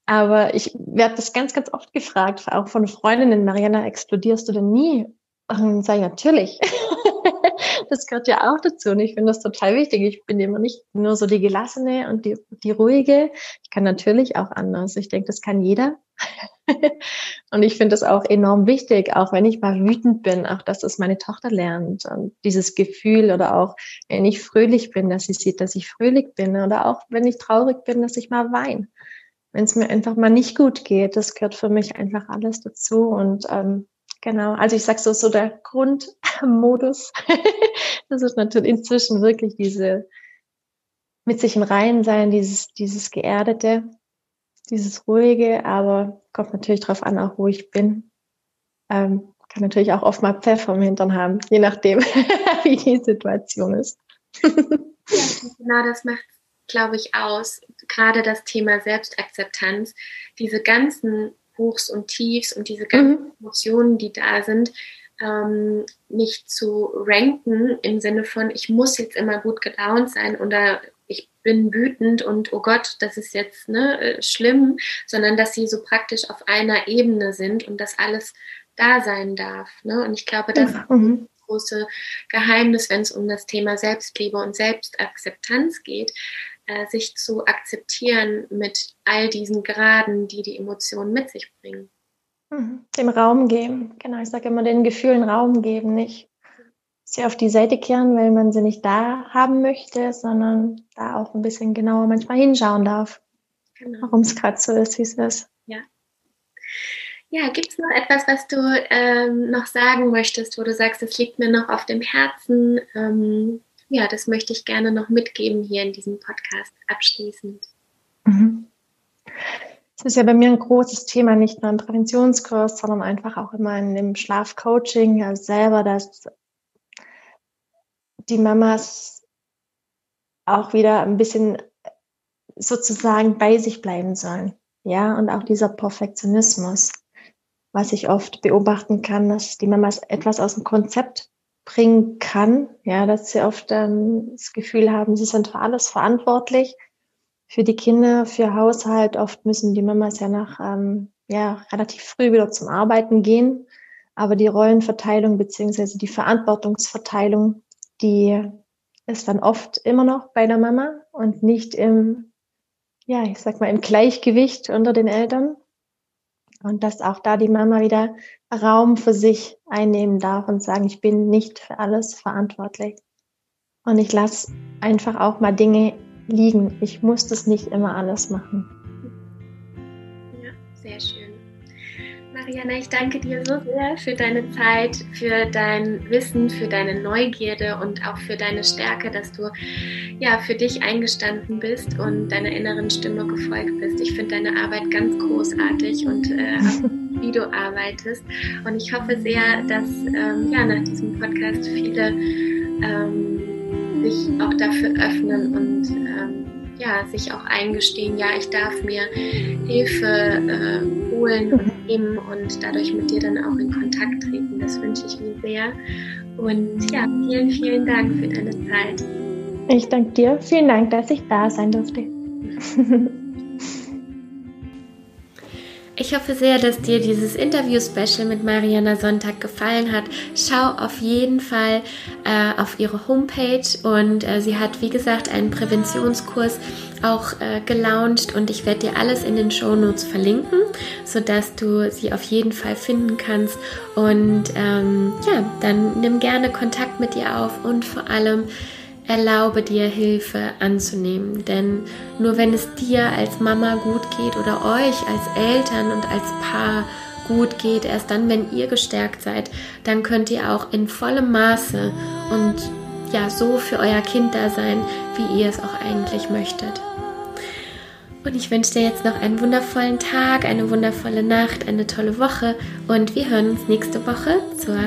Aber ich werde das ganz, ganz oft gefragt, auch von Freundinnen, Mariana, explodierst du denn nie? Und sage ich, natürlich. das gehört ja auch dazu und ich finde das total wichtig. Ich bin immer nicht nur so die gelassene und die, die ruhige. Ich kann natürlich auch anders. Ich denke, das kann jeder. und ich finde das auch enorm wichtig, auch wenn ich mal wütend bin, auch dass das meine Tochter lernt und dieses Gefühl oder auch wenn ich fröhlich bin, dass sie sieht, dass ich fröhlich bin oder auch wenn ich traurig bin, dass ich mal weine. Wenn es mir einfach mal nicht gut geht, das gehört für mich einfach alles dazu und ähm, Genau, also ich sage so, so der Grundmodus. das ist natürlich inzwischen wirklich diese mit sich im Reinen sein, dieses, dieses Geerdete, dieses Ruhige, aber kommt natürlich darauf an, auch wo ich bin. Ähm, kann natürlich auch oft mal Pfeffer im Hintern haben, je nachdem, wie die Situation ist. ja, genau das macht, glaube ich, aus. Gerade das Thema Selbstakzeptanz, diese ganzen Hochs und Tiefs und diese ganzen mhm. Emotionen, die da sind, ähm, nicht zu ranken im Sinne von, ich muss jetzt immer gut gelaunt sein oder ich bin wütend und oh Gott, das ist jetzt ne, äh, schlimm, sondern dass sie so praktisch auf einer Ebene sind und dass alles da sein darf. Ne? Und ich glaube, das ja. mhm. ist das große Geheimnis, wenn es um das Thema Selbstliebe und Selbstakzeptanz geht, äh, sich zu akzeptieren mit all diesen Graden, die die Emotionen mit sich bringen. Mhm. Dem Raum geben. Genau, ich sage immer, den Gefühlen Raum geben, nicht sie auf die Seite kehren, weil man sie nicht da haben möchte, sondern da auch ein bisschen genauer manchmal hinschauen darf, genau. warum es gerade so ist, wie es ist. Ja. Ja, gibt es noch etwas, was du ähm, noch sagen möchtest, wo du sagst, es liegt mir noch auf dem Herzen? Ähm, ja, das möchte ich gerne noch mitgeben hier in diesem Podcast abschließend. Mhm. Das ist ja bei mir ein großes Thema, nicht nur im Präventionskurs, sondern einfach auch immer in dem Schlafcoaching ja selber, dass die Mamas auch wieder ein bisschen sozusagen bei sich bleiben sollen. Ja, und auch dieser Perfektionismus, was ich oft beobachten kann, dass die Mamas etwas aus dem Konzept bringen kann, ja, dass sie oft ähm, das Gefühl haben, sie sind für alles verantwortlich, für die Kinder, für Haushalt. Oft müssen die Mamas ja nach ähm, ja relativ früh wieder zum Arbeiten gehen, aber die Rollenverteilung beziehungsweise die Verantwortungsverteilung, die ist dann oft immer noch bei der Mama und nicht im, ja, ich sag mal, im Gleichgewicht unter den Eltern. Und dass auch da die Mama wieder Raum für sich einnehmen darf und sagen, ich bin nicht für alles verantwortlich. Und ich lasse einfach auch mal Dinge liegen. Ich muss das nicht immer alles machen. Ja, sehr schön. Mariana, ich danke dir so sehr für deine Zeit, für dein Wissen, für deine Neugierde und auch für deine Stärke, dass du ja für dich eingestanden bist und deiner inneren Stimme gefolgt bist. Ich finde deine Arbeit ganz großartig und äh, wie du arbeitest. Und ich hoffe sehr, dass ähm, ja, nach diesem Podcast viele ähm, sich auch dafür öffnen und ähm, ja, sich auch eingestehen, ja, ich darf mir Hilfe äh, holen und nehmen und dadurch mit dir dann auch in Kontakt treten. Das wünsche ich mir sehr. Und ja, vielen, vielen Dank für deine Zeit. Ich danke dir. Vielen Dank, dass ich da sein durfte. Ich hoffe sehr, dass dir dieses Interview-Special mit Mariana Sonntag gefallen hat. Schau auf jeden Fall äh, auf ihre Homepage und äh, sie hat, wie gesagt, einen Präventionskurs auch äh, gelauncht und ich werde dir alles in den Show Notes verlinken, sodass du sie auf jeden Fall finden kannst. Und ähm, ja, dann nimm gerne Kontakt mit ihr auf und vor allem erlaube dir Hilfe anzunehmen. Denn nur wenn es dir als Mama gut geht oder euch als Eltern und als Paar gut geht, erst dann, wenn ihr gestärkt seid, dann könnt ihr auch in vollem Maße und ja, so für euer Kind da sein, wie ihr es auch eigentlich möchtet. Und ich wünsche dir jetzt noch einen wundervollen Tag, eine wundervolle Nacht, eine tolle Woche und wir hören uns nächste Woche zur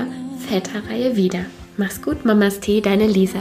Väterreihe wieder. Mach's gut, Mamas Tee, deine Lisa.